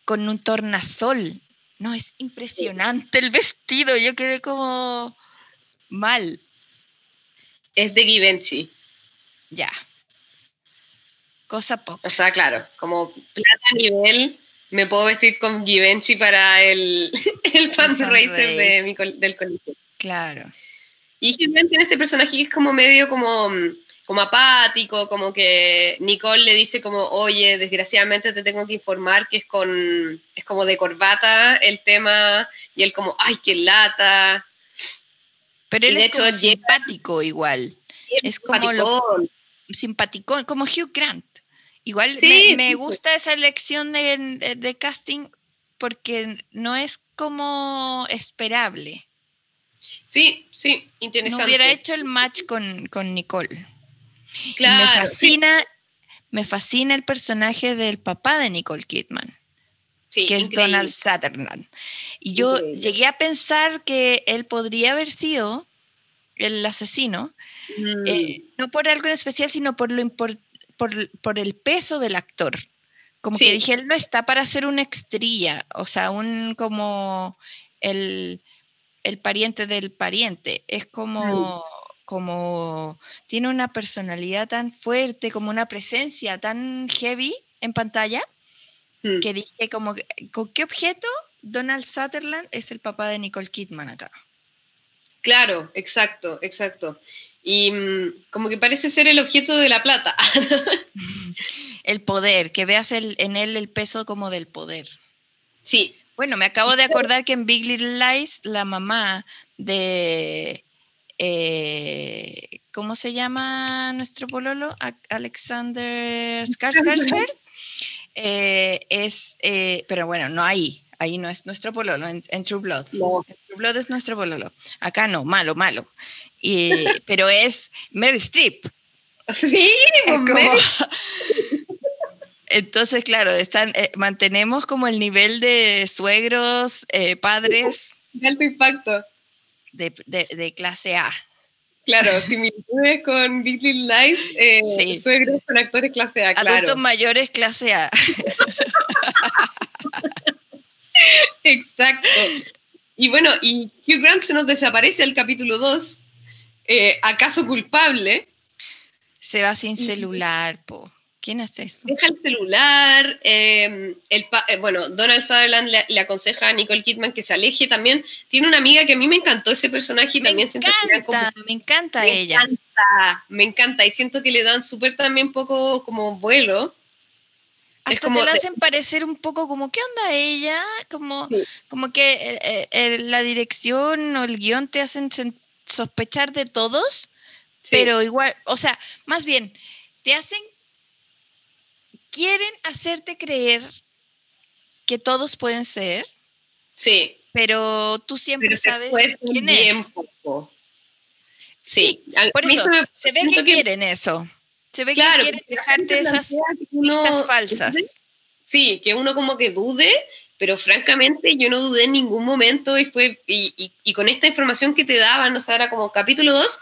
[SPEAKER 2] con un tornasol. No, es impresionante el vestido, yo quedé como mal.
[SPEAKER 3] Es de Givenchy.
[SPEAKER 2] Ya, Cosa poca.
[SPEAKER 3] O sea, claro, como plata a nivel, me puedo vestir con Givenchy para el, el fundraiser de del colegio.
[SPEAKER 2] Claro.
[SPEAKER 3] Y Givenchy tiene este personaje que es como medio como, como apático, como que Nicole le dice como, oye, desgraciadamente te tengo que informar que es con, es como de corbata el tema, y él como, ay, qué lata.
[SPEAKER 2] Pero él es como simpático igual. Es como lo, simpaticón, como Hugh Grant. Igual me, gusta esa elección de, casting porque no es como esperable.
[SPEAKER 3] Sí, sí, interesante.
[SPEAKER 2] No hubiera hecho el match con, Nicole. Claro. Me fascina, me fascina el personaje del papá de Nicole Kidman. que es Donald Sutherland. Y yo llegué a pensar que él podría haber sido el asesino, eh, mm. no por algo en especial, sino por lo importante por, el peso del actor. Como que dije, él no está para ser una estrella, o sea, un como el, pariente del pariente. Es como, como, tiene una personalidad tan fuerte, como una presencia tan heavy en pantalla, mm. que dije como, ¿con qué objeto Donald Sutherland es el papá de Nicole Kidman acá?
[SPEAKER 3] Claro, exacto, exacto y mm, como que parece ser el objeto de la plata.
[SPEAKER 2] el poder, que veas en él el peso como del poder.
[SPEAKER 3] Sí.
[SPEAKER 2] Bueno, me acabo de acordar que en Big Little Lies la mamá de... Eh, ¿Cómo se llama nuestro pololo? Alexander Skarsgård. Eh, es, eh, pero bueno, no ahí, ahí no es nuestro pololo, en, True Blood. True Blood es nuestro pololo. Acá no, malo, malo pero es Mary Streep.
[SPEAKER 3] Sí,
[SPEAKER 2] Entonces, claro, están, eh, mantenemos como el nivel de suegros, eh, padres.
[SPEAKER 3] De alto impacto.
[SPEAKER 2] De, clase A.
[SPEAKER 3] Claro, similitudes con Big Little Lies, eh, suegros con actores clase A, claro.
[SPEAKER 2] Adultos mayores clase A.
[SPEAKER 3] Exacto. Y bueno, y Hugh Grant se nos desaparece al capítulo 2 eh, ¿acaso culpable?
[SPEAKER 2] Se va sin celular, po. ¿Quién hace eso?
[SPEAKER 3] Deja el celular. Em, el eh, bueno, Donald Sutherland le, aconseja a Nicole Kidman que se aleje también. Tiene una amiga que a mí me encantó ese personaje y
[SPEAKER 2] me
[SPEAKER 3] también
[SPEAKER 2] encanta, me encanta me ella.
[SPEAKER 3] Encanta, me encanta y siento que le dan súper también poco como vuelo.
[SPEAKER 2] Hasta te la hacen parecer un poco como, ¿qué onda ella? Como, como que eh, eh, la dirección o el guion te hacen sospechar de todos, pero igual, o sea, más bien, te hacen, quieren hacerte creer que todos pueden ser.
[SPEAKER 3] Sí.
[SPEAKER 2] Pero tú siempre sabes quién es. Sí, por eso se ve que, quieren eso. Se ve que quieren dejarte esas pistas falsas.
[SPEAKER 3] sí, que uno como que dude, pero francamente yo no dudé en ningún momento y fue y, y, con esta información que te daban, no sé, era como capítulo 2,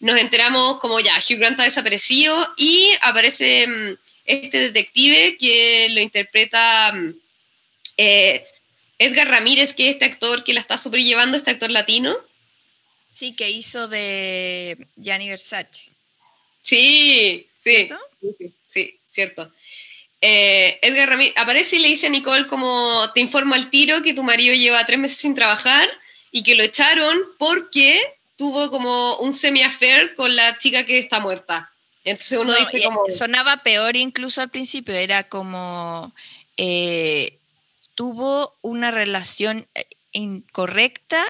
[SPEAKER 3] nos enteramos como ya, Hugh Grant ha desaparecido y aparece mm, este detective que lo interpreta eh, Edgar Ramírez, que es este actor que la está sobrellevando, este actor latino.
[SPEAKER 2] Sí, que hizo de Gianni Versace.
[SPEAKER 3] Sí, sí, sí, cierto. Eh, Edgar Ramírez aparece y le dice a Nicole como te informo al tiro que tu marido lleva tres meses sin trabajar y que lo echaron porque tuvo como un semi-affair con la chica que está muerta. Entonces uno dice como...
[SPEAKER 2] Sonaba peor incluso al principio, era como... Eh, tuvo una relación eh, incorrecta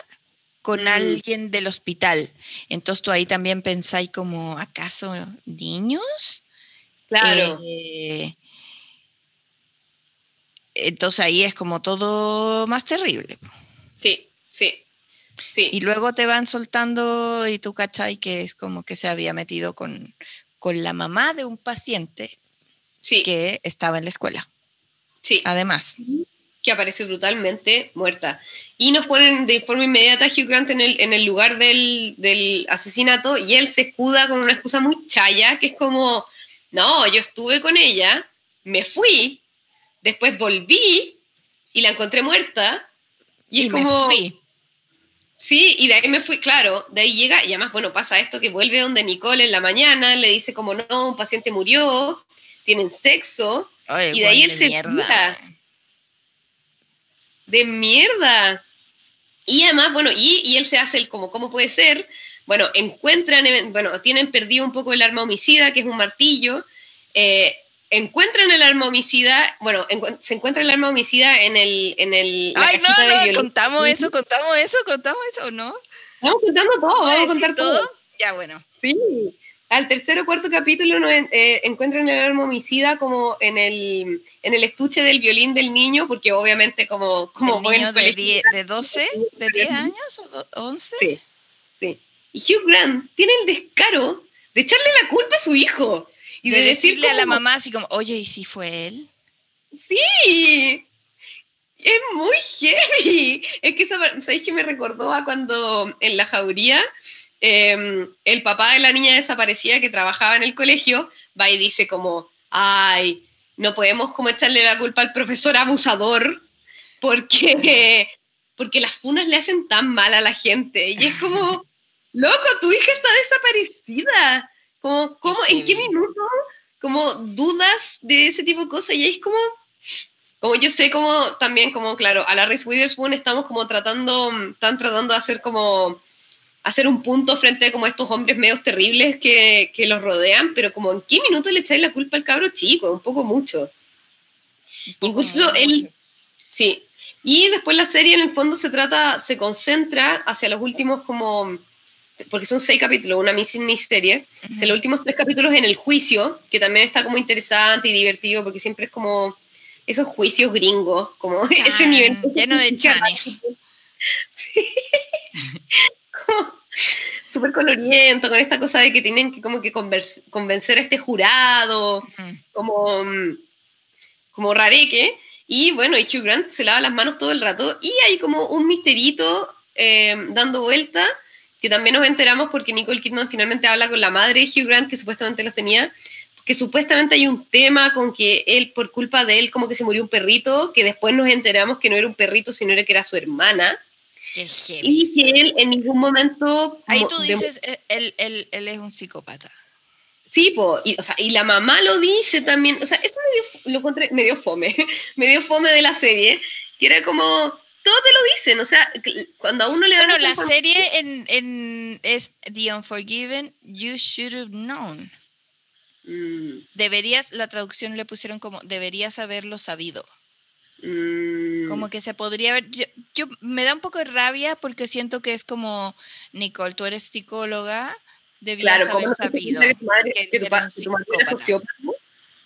[SPEAKER 2] con mm. alguien del hospital. Entonces tú ahí también pensáis como, ¿acaso niños?
[SPEAKER 3] Claro.
[SPEAKER 2] Eh, entonces ahí es como todo más terrible.
[SPEAKER 3] Sí, sí. Sí.
[SPEAKER 2] Y luego te van soltando y tú cachai que es como que se había metido con, con la mamá de un paciente que estaba en la escuela.
[SPEAKER 3] Sí.
[SPEAKER 2] Además
[SPEAKER 3] que aparece brutalmente muerta. Y nos ponen de forma inmediata a Hugh Grant en el, en el lugar del, asesinato y él se escuda con una excusa muy chaya, que es como, no, yo estuve con ella, me fui, después volví y la encontré muerta. Y, es como... Sí, y de ahí me fui, claro, de ahí llega, y además, bueno, pasa esto que vuelve donde Nicole en la mañana, le dice como, no, un paciente murió, tienen sexo, y de ahí él se mierda de mierda. Y además, bueno, y, él se hace el como, ¿cómo puede ser? Bueno, encuentran, bueno, tienen perdido un poco el arma homicida, que es un martillo. Eh, encuentran el arma homicida, bueno, se encuentra el arma homicida en el... En el
[SPEAKER 2] Ay, no, no, contamos eso, contamos eso, contamos eso, ¿no?
[SPEAKER 3] Vamos contando todo, vamos a contar todo?
[SPEAKER 2] Ya, bueno.
[SPEAKER 3] Sí al tercer o cuarto capítulo nos eh, encuentran el arma homicida como en el, en el estuche del violín del niño, porque obviamente como... como
[SPEAKER 2] el niño de, de 12, de 10 años o 11.
[SPEAKER 3] Sí, sí. Y Hugh Grant tiene el descaro de echarle la culpa a su hijo. Y
[SPEAKER 2] de, decirle a la mamá así como, oye, ¿y si fue él?
[SPEAKER 3] Sí, es muy heavy. Es que, ¿sabéis que me recordó a cuando en la jauría Em, el papá de la niña desaparecida que trabajaba en el colegio va y dice como, ay, no podemos como echarle la culpa al profesor abusador porque, porque las funas le hacen tan mal a la gente. Y es como, loco, tu hija está desaparecida. Como, ¿cómo, ¿En qué minuto? Como dudas de ese tipo de cosas. Y es como, como yo sé como también como, claro, a la Reese Witherspoon estamos como tratando, están tratando de hacer como hacer un punto frente a como estos hombres medios terribles que, que los rodean, pero como en qué minuto le echáis la culpa al cabro chico, un poco mucho. Incluso él, sí. Y después la serie en el fondo se trata, se concentra hacia los últimos como, porque son seis capítulos, una miniserie, uh hacia los últimos tres capítulos en el juicio, que también está como interesante y divertido, porque siempre es como esos juicios gringos, como ese nivel.
[SPEAKER 2] Lleno de chanes.
[SPEAKER 3] Sí. súper coloriento, con esta cosa de que tienen que como que convencer a este jurado, como, como rareque. Y bueno, y Hugh Grant se lava las manos todo el rato y hay como un misterito eh, dando vuelta, que también nos enteramos porque Nicole Kidman finalmente habla con la madre de Hugh Grant, que supuestamente los tenía, que supuestamente hay un tema con que él, por culpa de él, como que se murió un perrito, que después nos enteramos que no era un perrito, sino era que era su hermana y que él en ningún momento...
[SPEAKER 2] Ahí tú dices, eh, él, él, él, es un psicópata.
[SPEAKER 3] Sí, po, y, o sea, y la mamá lo dice también, o sea, eso me dio, lo encontré medio fome, medio fome de la serie, que era como, todo te lo dicen, o sea, cuando a uno le
[SPEAKER 2] dan... Bueno, la serie en, en, es The Unforgiven, You Should Have Known. Mm. Deberías, la traducción le pusieron como, deberías haberlo sabido.
[SPEAKER 3] Mm.
[SPEAKER 2] Como que se podría haber, yo, me da un poco de rabia porque siento que es como, Nicole, tú eres psicóloga, debías haber sabido que, que,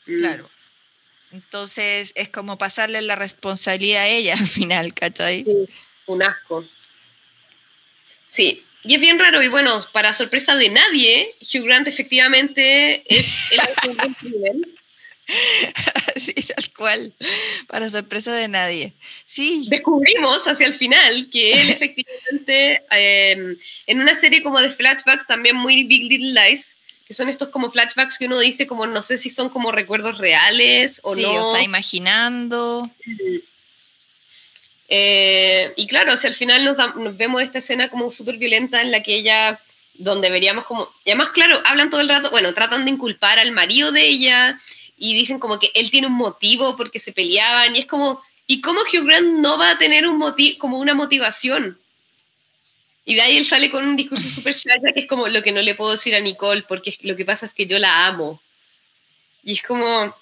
[SPEAKER 2] Claro. Entonces es como pasarle la responsabilidad a ella al final, ¿cachai?
[SPEAKER 3] Sí, un asco. Sí, y es bien raro, y bueno, para sorpresa de nadie, Hugh Grant efectivamente es el
[SPEAKER 2] nivel. Sí, tal cual, para sorpresa de nadie. Sí.
[SPEAKER 3] Descubrimos hacia el final que él efectivamente, em, en una serie como de flashbacks, también muy Big Little Lies, que son estos como flashbacks que uno dice como no sé si son como recuerdos reales o no. Sí,
[SPEAKER 2] está imaginando.
[SPEAKER 3] Eh, y claro, si al final nos, vemos esta escena como súper violenta en la que ella, donde veríamos como, y además claro, hablan todo el rato, bueno, tratan de inculpar al marido de ella y dicen como que él tiene un motivo porque se peleaban y es como, ¿y cómo Hugh Grant no va a tener un motivo, como una motivación? Y de ahí él sale con un discurso súper shaya que es como lo que no le puedo decir a Nicole porque lo que pasa es que yo la amo. Y es como...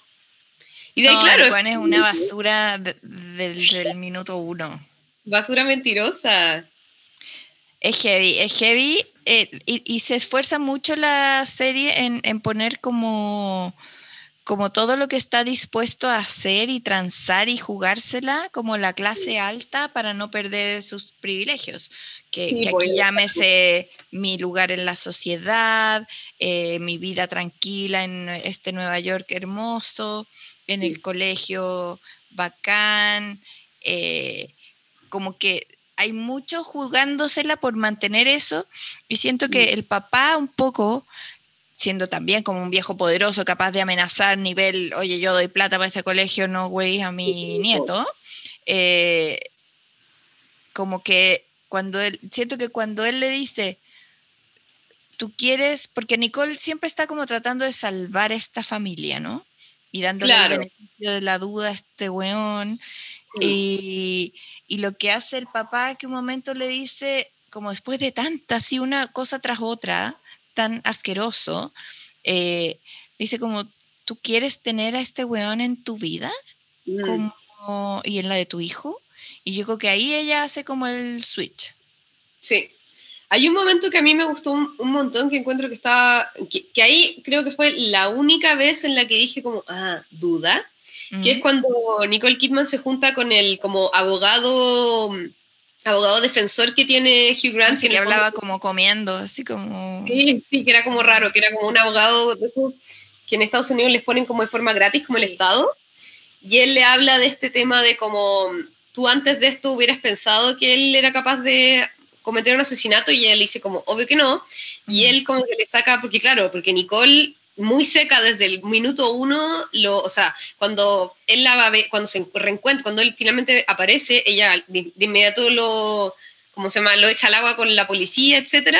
[SPEAKER 2] Y de ahí, claro... Juan es una basura del, minuto uno.
[SPEAKER 3] Basura mentirosa.
[SPEAKER 2] Es heavy, es heavy. Eh, y, se esfuerza mucho la serie en, en poner como como todo lo que está dispuesto a hacer y transar y jugársela como la clase alta para no perder sus privilegios, que, aquí llámese mi lugar en la sociedad, eh, mi vida tranquila en este Nueva York hermoso, en el colegio bacán, eh, como que hay mucho jugándosela por mantener eso y siento que el papá un poco siendo también como un viejo poderoso capaz de amenazar nivel, oye, yo doy plata para ese colegio, no güey a mi nieto, eh, como que cuando él, siento que cuando él le dice, tú quieres, porque Nicole siempre está como tratando de salvar esta familia, ¿no? Y dándole el beneficio de la duda a este weón. Mm. Y, y, lo que hace el papá que un momento le dice, como después de tanta, así una cosa tras otra, tan asqueroso, eh, dice como, ¿tú quieres tener a este weón en tu vida? Mm. Como, y en la de tu hijo. Y yo creo que ahí ella hace como el switch.
[SPEAKER 3] Sí. Hay un momento que a mí me gustó un, montón, que encuentro que estaba, que, ahí creo que fue la única vez en la que dije como, ah, duda, que es cuando Nicole Kidman se junta con el como abogado abogado defensor que tiene Hugh Grant.
[SPEAKER 2] que le hablaba como comiendo, así como...
[SPEAKER 3] Sí, sí, que era como raro, que era como un abogado que en Estados Unidos les ponen como de forma gratis, como el Estado. Y él le habla de este tema de como tú antes de esto hubieras pensado que él era capaz de cometer un asesinato y él dice como, obvio que no. Y él como que le saca, porque claro, porque Nicole muy seca desde el minuto uno, lo, o sea, cuando él la va cuando se reencuentra, cuando él finalmente aparece, ella de, inmediato lo, ¿cómo se llama? Lo echa al agua con la policía, etc.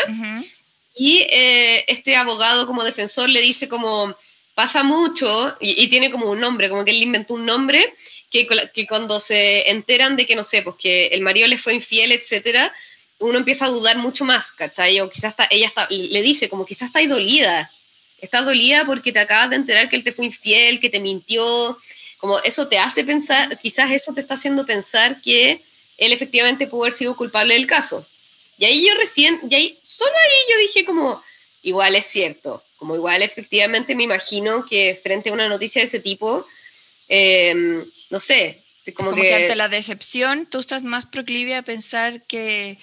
[SPEAKER 3] Y eh, este abogado como defensor le dice como, pasa mucho, y, tiene como un nombre, como que él inventó un nombre, que, que cuando se enteran de que, no sé, pues que el marido le fue infiel, etc., uno empieza a dudar mucho más, ¿cachai? O quizás está, ella está, le dice como, quizás está dolida, estás dolida porque te acabas de enterar que él te fue infiel, que te mintió, como eso te hace pensar, quizás eso te está haciendo pensar que él efectivamente pudo haber sido culpable del caso. Y ahí yo recién, y ahí, solo ahí yo dije como, igual es cierto, como igual efectivamente me imagino que frente a una noticia de ese tipo, em, no sé, como,
[SPEAKER 2] como que... ante la decepción tú estás más proclive a pensar que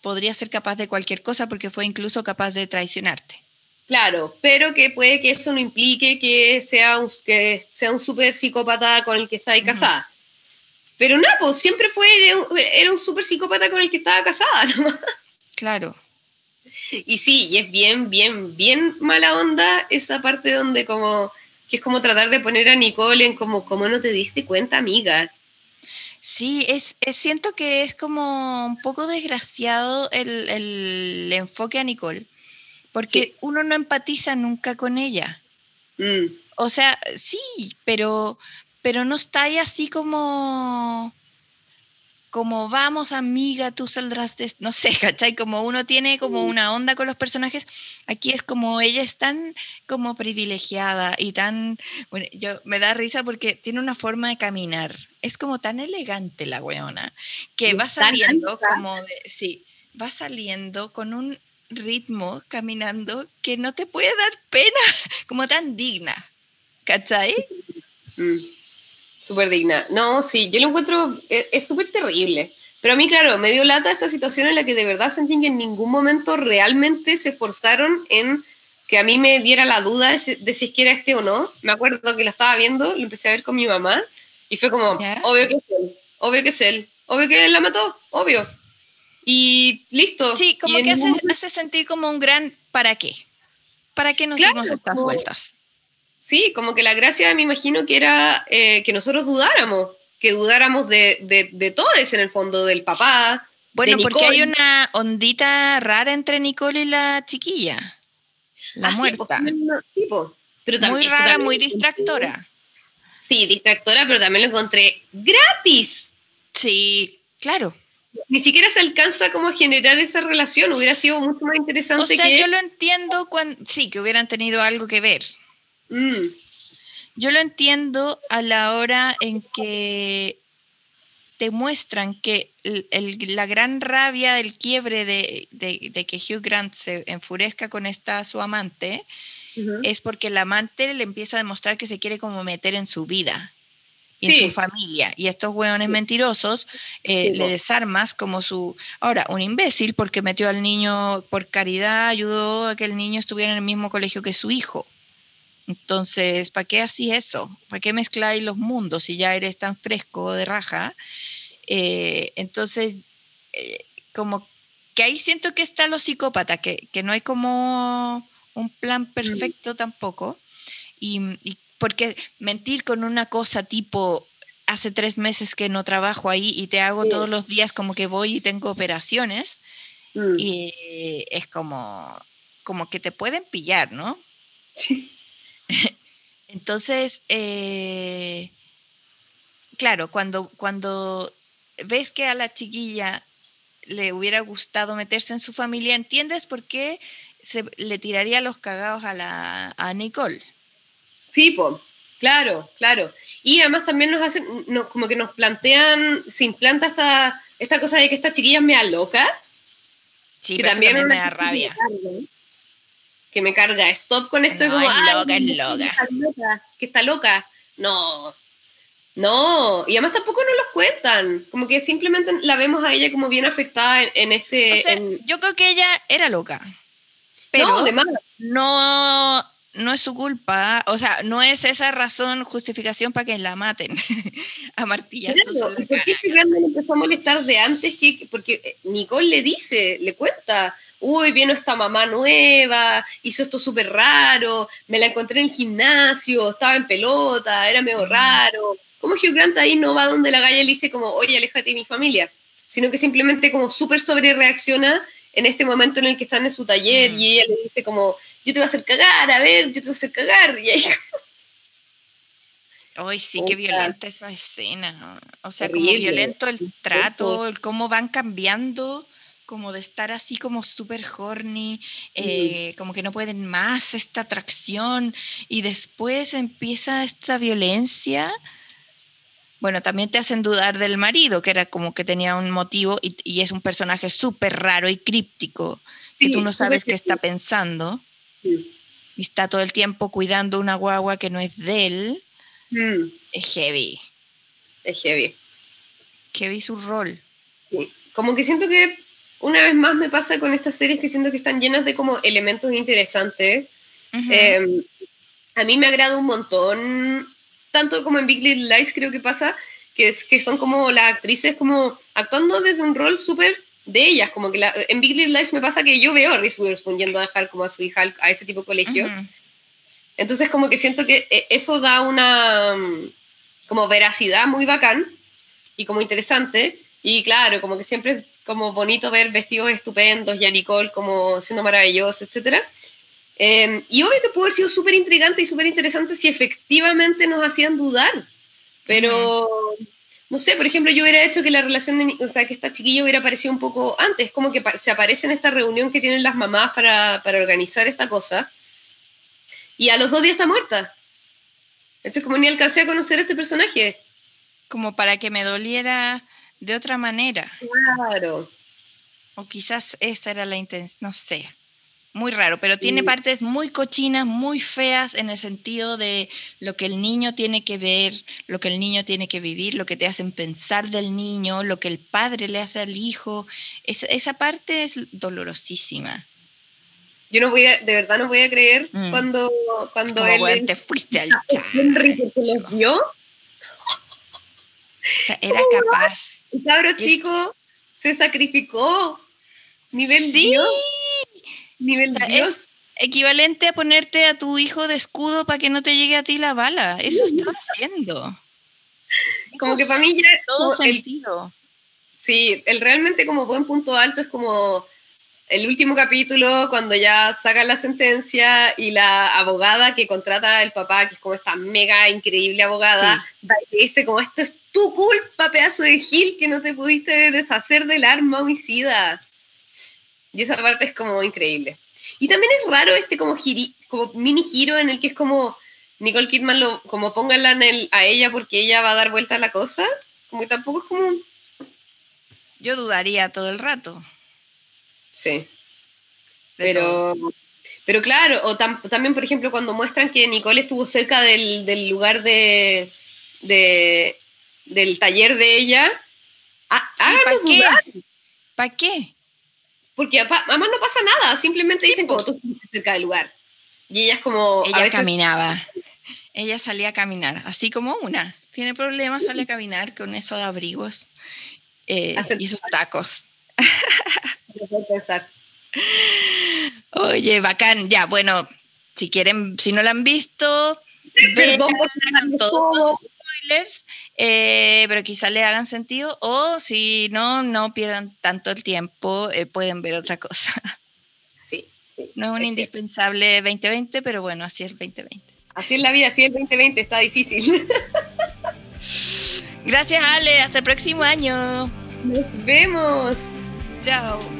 [SPEAKER 2] podría ser capaz de cualquier cosa porque fue incluso capaz de traicionarte.
[SPEAKER 3] Claro, pero que puede que eso no implique que sea un, que sea un súper psicópata con el que está ahí casada. Pero no, pues siempre fue, era un súper psicópata con el que estaba casada, ¿no?
[SPEAKER 2] Claro.
[SPEAKER 3] Y sí, y es bien, bien, bien mala onda esa parte donde como, que es como tratar de poner a Nicole en como, como no te diste cuenta, amiga.
[SPEAKER 2] Sí, es, siento que es como un poco desgraciado el, el enfoque a Nicole porque uno no empatiza nunca con ella.
[SPEAKER 3] Mm.
[SPEAKER 2] O sea, sí, pero, pero no está ahí así como... como vamos amiga, tú saldrás de, no sé, ¿cachai? Como uno tiene como una onda con los personajes, aquí es como ella es tan como privilegiada y tan, bueno, yo me da risa porque tiene una forma de caminar, es como tan elegante la weona, que va saliendo como de, sí, va saliendo con un ritmo caminando que no te puede dar pena, como tan digna, ¿cachai?
[SPEAKER 3] Mm. Súper digna. No, sí, yo lo encuentro, e, es súper terrible. Pero a mí, claro, me dio lata esta situación en la que de verdad sentí que en ningún momento realmente se esforzaron en que a mí me diera la duda de si, es que era este o no. Me acuerdo que lo estaba viendo, lo empecé a ver con mi mamá y fue como, obvio que es él, obvio que es él, obvio que él la mató, obvio. Y listo.
[SPEAKER 2] Sí, como que hace, sentir como un gran ¿para qué? ¿Para qué nos dimos estas vueltas?
[SPEAKER 3] Sí, como que la gracia me imagino que era eh, que nosotros dudáramos, que dudáramos de, de, de todos en el fondo, del papá.
[SPEAKER 2] Bueno, porque hay una ondita rara entre Nicole y la chiquilla. La ah, muerta. pero muy rara, muy distractora.
[SPEAKER 3] Sí, distractora, pero también lo encontré gratis.
[SPEAKER 2] Sí, claro.
[SPEAKER 3] Ni siquiera se alcanza como a generar esa relación, hubiera sido mucho más interesante. O
[SPEAKER 2] sea, yo lo entiendo cuando sí, que hubieran tenido algo que ver. Mm. Yo lo entiendo a la hora en que te muestran que la gran rabia, el quiebre de, que Hugh Grant se enfurezca con esta su amante, es porque el amante le empieza a demostrar que se quiere como meter en su vida y en su familia. Y estos hueones mentirosos eh, le desarmas como su... Ahora, un imbécil porque metió al niño por caridad, ayudó a que el niño estuviera en el mismo colegio que su hijo. Entonces, ¿para qué así eso? ¿Para qué mezcláis los mundos si ya eres tan fresco de raja? Eh, entonces, eh, como que ahí siento que está lo psicópata, que, no hay como un plan perfecto tampoco. Y, porque mentir con una cosa tipo, hace tres meses que no trabajo ahí y te hago todos los días como que voy y tengo operaciones, mm. y es como, como que te pueden pillar, ¿no? Sí. Entonces, eh, claro, cuando, cuando ves que a la chiquilla le hubiera gustado meterse en su familia, ¿entiendes por qué se le tiraría los cagados a, la, a Nicole?
[SPEAKER 3] Sí, pues, claro, claro. Y además también nos hacen, como que nos plantean, se implanta esta, esta cosa de que esta chiquilla me loca.
[SPEAKER 2] Sí, que también, me da rabia
[SPEAKER 3] que me carga. Stop con esto.
[SPEAKER 2] No,
[SPEAKER 3] como,
[SPEAKER 2] es loca, es loca.
[SPEAKER 3] Que está loca. No. No, y además tampoco nos los cuentan, como que simplemente la vemos a ella como bien afectada en, este...
[SPEAKER 2] Yo creo que ella era loca, pero no, no, no es su culpa, o sea, no es esa razón, justificación para que la maten a Martilla.
[SPEAKER 3] Claro, ¿Por qué le empezó a molestar de antes? que Porque Nicole le dice, le cuenta, uy, vino esta mamá nueva, hizo esto súper raro, me la encontré en el gimnasio, estaba en pelota, era medio raro. ¿Cómo Hugh Grant ahí no va donde la galla le dice como, oye, aléjate de mi familia? Sino que simplemente como súper sobre reacciona en este momento en el que están en su taller y ella le dice como, yo te voy a hacer cagar, a ver, yo te voy a hacer cagar. Y ahí
[SPEAKER 2] Ay, sí, qué violenta esa escena. O sea, como violento el trato, el cómo van cambiando como de estar así como súper horny, eh, como que no pueden más esta atracción y después empieza esta violencia. Bueno, también te hacen dudar del marido, que era como que tenía un motivo y, es un personaje súper raro y críptico, que tú no sabes qué está pensando. Y está todo el tiempo cuidando una guagua que no es de él. Mm. Es heavy.
[SPEAKER 3] Es heavy.
[SPEAKER 2] Heavy su rol.
[SPEAKER 3] Como que siento que una vez más me pasa con estas series que siento que están llenas de como elementos interesantes. Em, a mí me agrada un montón, tanto como en Big Little Lies creo que pasa, que, es, que son como las actrices como actuando desde un rol súper de ellas, como que en Big Little Lies me pasa que yo veo a Reese Witherspoon yendo a dejar como a su hija a ese tipo de colegio. Entonces como que siento que eh, eso da una mm, como veracidad muy bacán y como interesante. Y claro, como que siempre como bonito ver vestidos estupendos y a Nicole como siendo maravillosa, etc. Em, y obvio que pudo haber sido súper intrigante y súper interesante si efectivamente nos hacían dudar, pero, no sé, por ejemplo, yo hubiera hecho que la relación de, o sea, que esta chiquilla hubiera aparecido un poco antes, como que se aparece en esta reunión que tienen las mamás para, para organizar esta cosa, y a los dos días está muerta. Entonces, como ni alcancé a conocer a este personaje.
[SPEAKER 2] Como para que me doliera de otra manera.
[SPEAKER 3] Claro.
[SPEAKER 2] O quizás esa era la intención, no sé muy raro, pero tiene partes muy cochinas, muy feas en el sentido de lo que el niño tiene que ver, lo que el niño tiene que vivir, lo que te hacen pensar del niño, lo que el padre le hace al hijo. esa parte es dolorosísima.
[SPEAKER 3] Yo no voy a, de verdad no voy a creer mm. cuando, cuando él...
[SPEAKER 2] te fuiste al
[SPEAKER 3] chat. Henry vio. O
[SPEAKER 2] sea, era capaz.
[SPEAKER 3] El cabro chico se sacrificó. Nivel
[SPEAKER 2] sí.
[SPEAKER 3] Dios Nivel Es
[SPEAKER 2] equivalente a ponerte a tu hijo de escudo para que no te llegue a ti la bala. Eso estaba haciendo.
[SPEAKER 3] Como que para mí ya...
[SPEAKER 2] Todo sentido.
[SPEAKER 3] sí, el realmente como buen punto alto es como el último capítulo, cuando ya sacan la sentencia y la abogada que contrata al papá, que es como esta mega increíble abogada, dice como esto es tu culpa, pedazo de Gil, que no te pudiste deshacer del arma homicida. Y esa parte es como increíble. Y también es raro este como, como mini giro en el que es como Nicole Kidman lo, como pónganla en el, a ella porque ella va a dar vuelta a la cosa. Como que tampoco es como...
[SPEAKER 2] Yo dudaría todo el rato.
[SPEAKER 3] Sí. pero, pero claro, o también, por ejemplo, cuando muestran que Nicole estuvo cerca del, lugar de, del taller de ella,
[SPEAKER 2] ¿para qué? ¿Para qué?
[SPEAKER 3] Porque además no pasa nada, simplemente dicen como tú cerca del lugar. Y ella es como...
[SPEAKER 2] Ella caminaba, ella salía a caminar, así como una. Tiene problemas, sale a caminar con esos abrigos eh, y esos tacos. Oye, bacán, ya, bueno, si quieren, si no la han visto,
[SPEAKER 3] por todos
[SPEAKER 2] spoilers, eh, pero quizá le hagan sentido, o si no, no pierdan tanto el tiempo, eh, pueden ver otra cosa.
[SPEAKER 3] Sí,
[SPEAKER 2] No es un indispensable 2020, pero bueno, así es el 2020.
[SPEAKER 3] Así es la vida, así es el 2020, está difícil.
[SPEAKER 2] Gracias, Ale, hasta el próximo año.
[SPEAKER 3] Nos vemos.
[SPEAKER 2] Chao.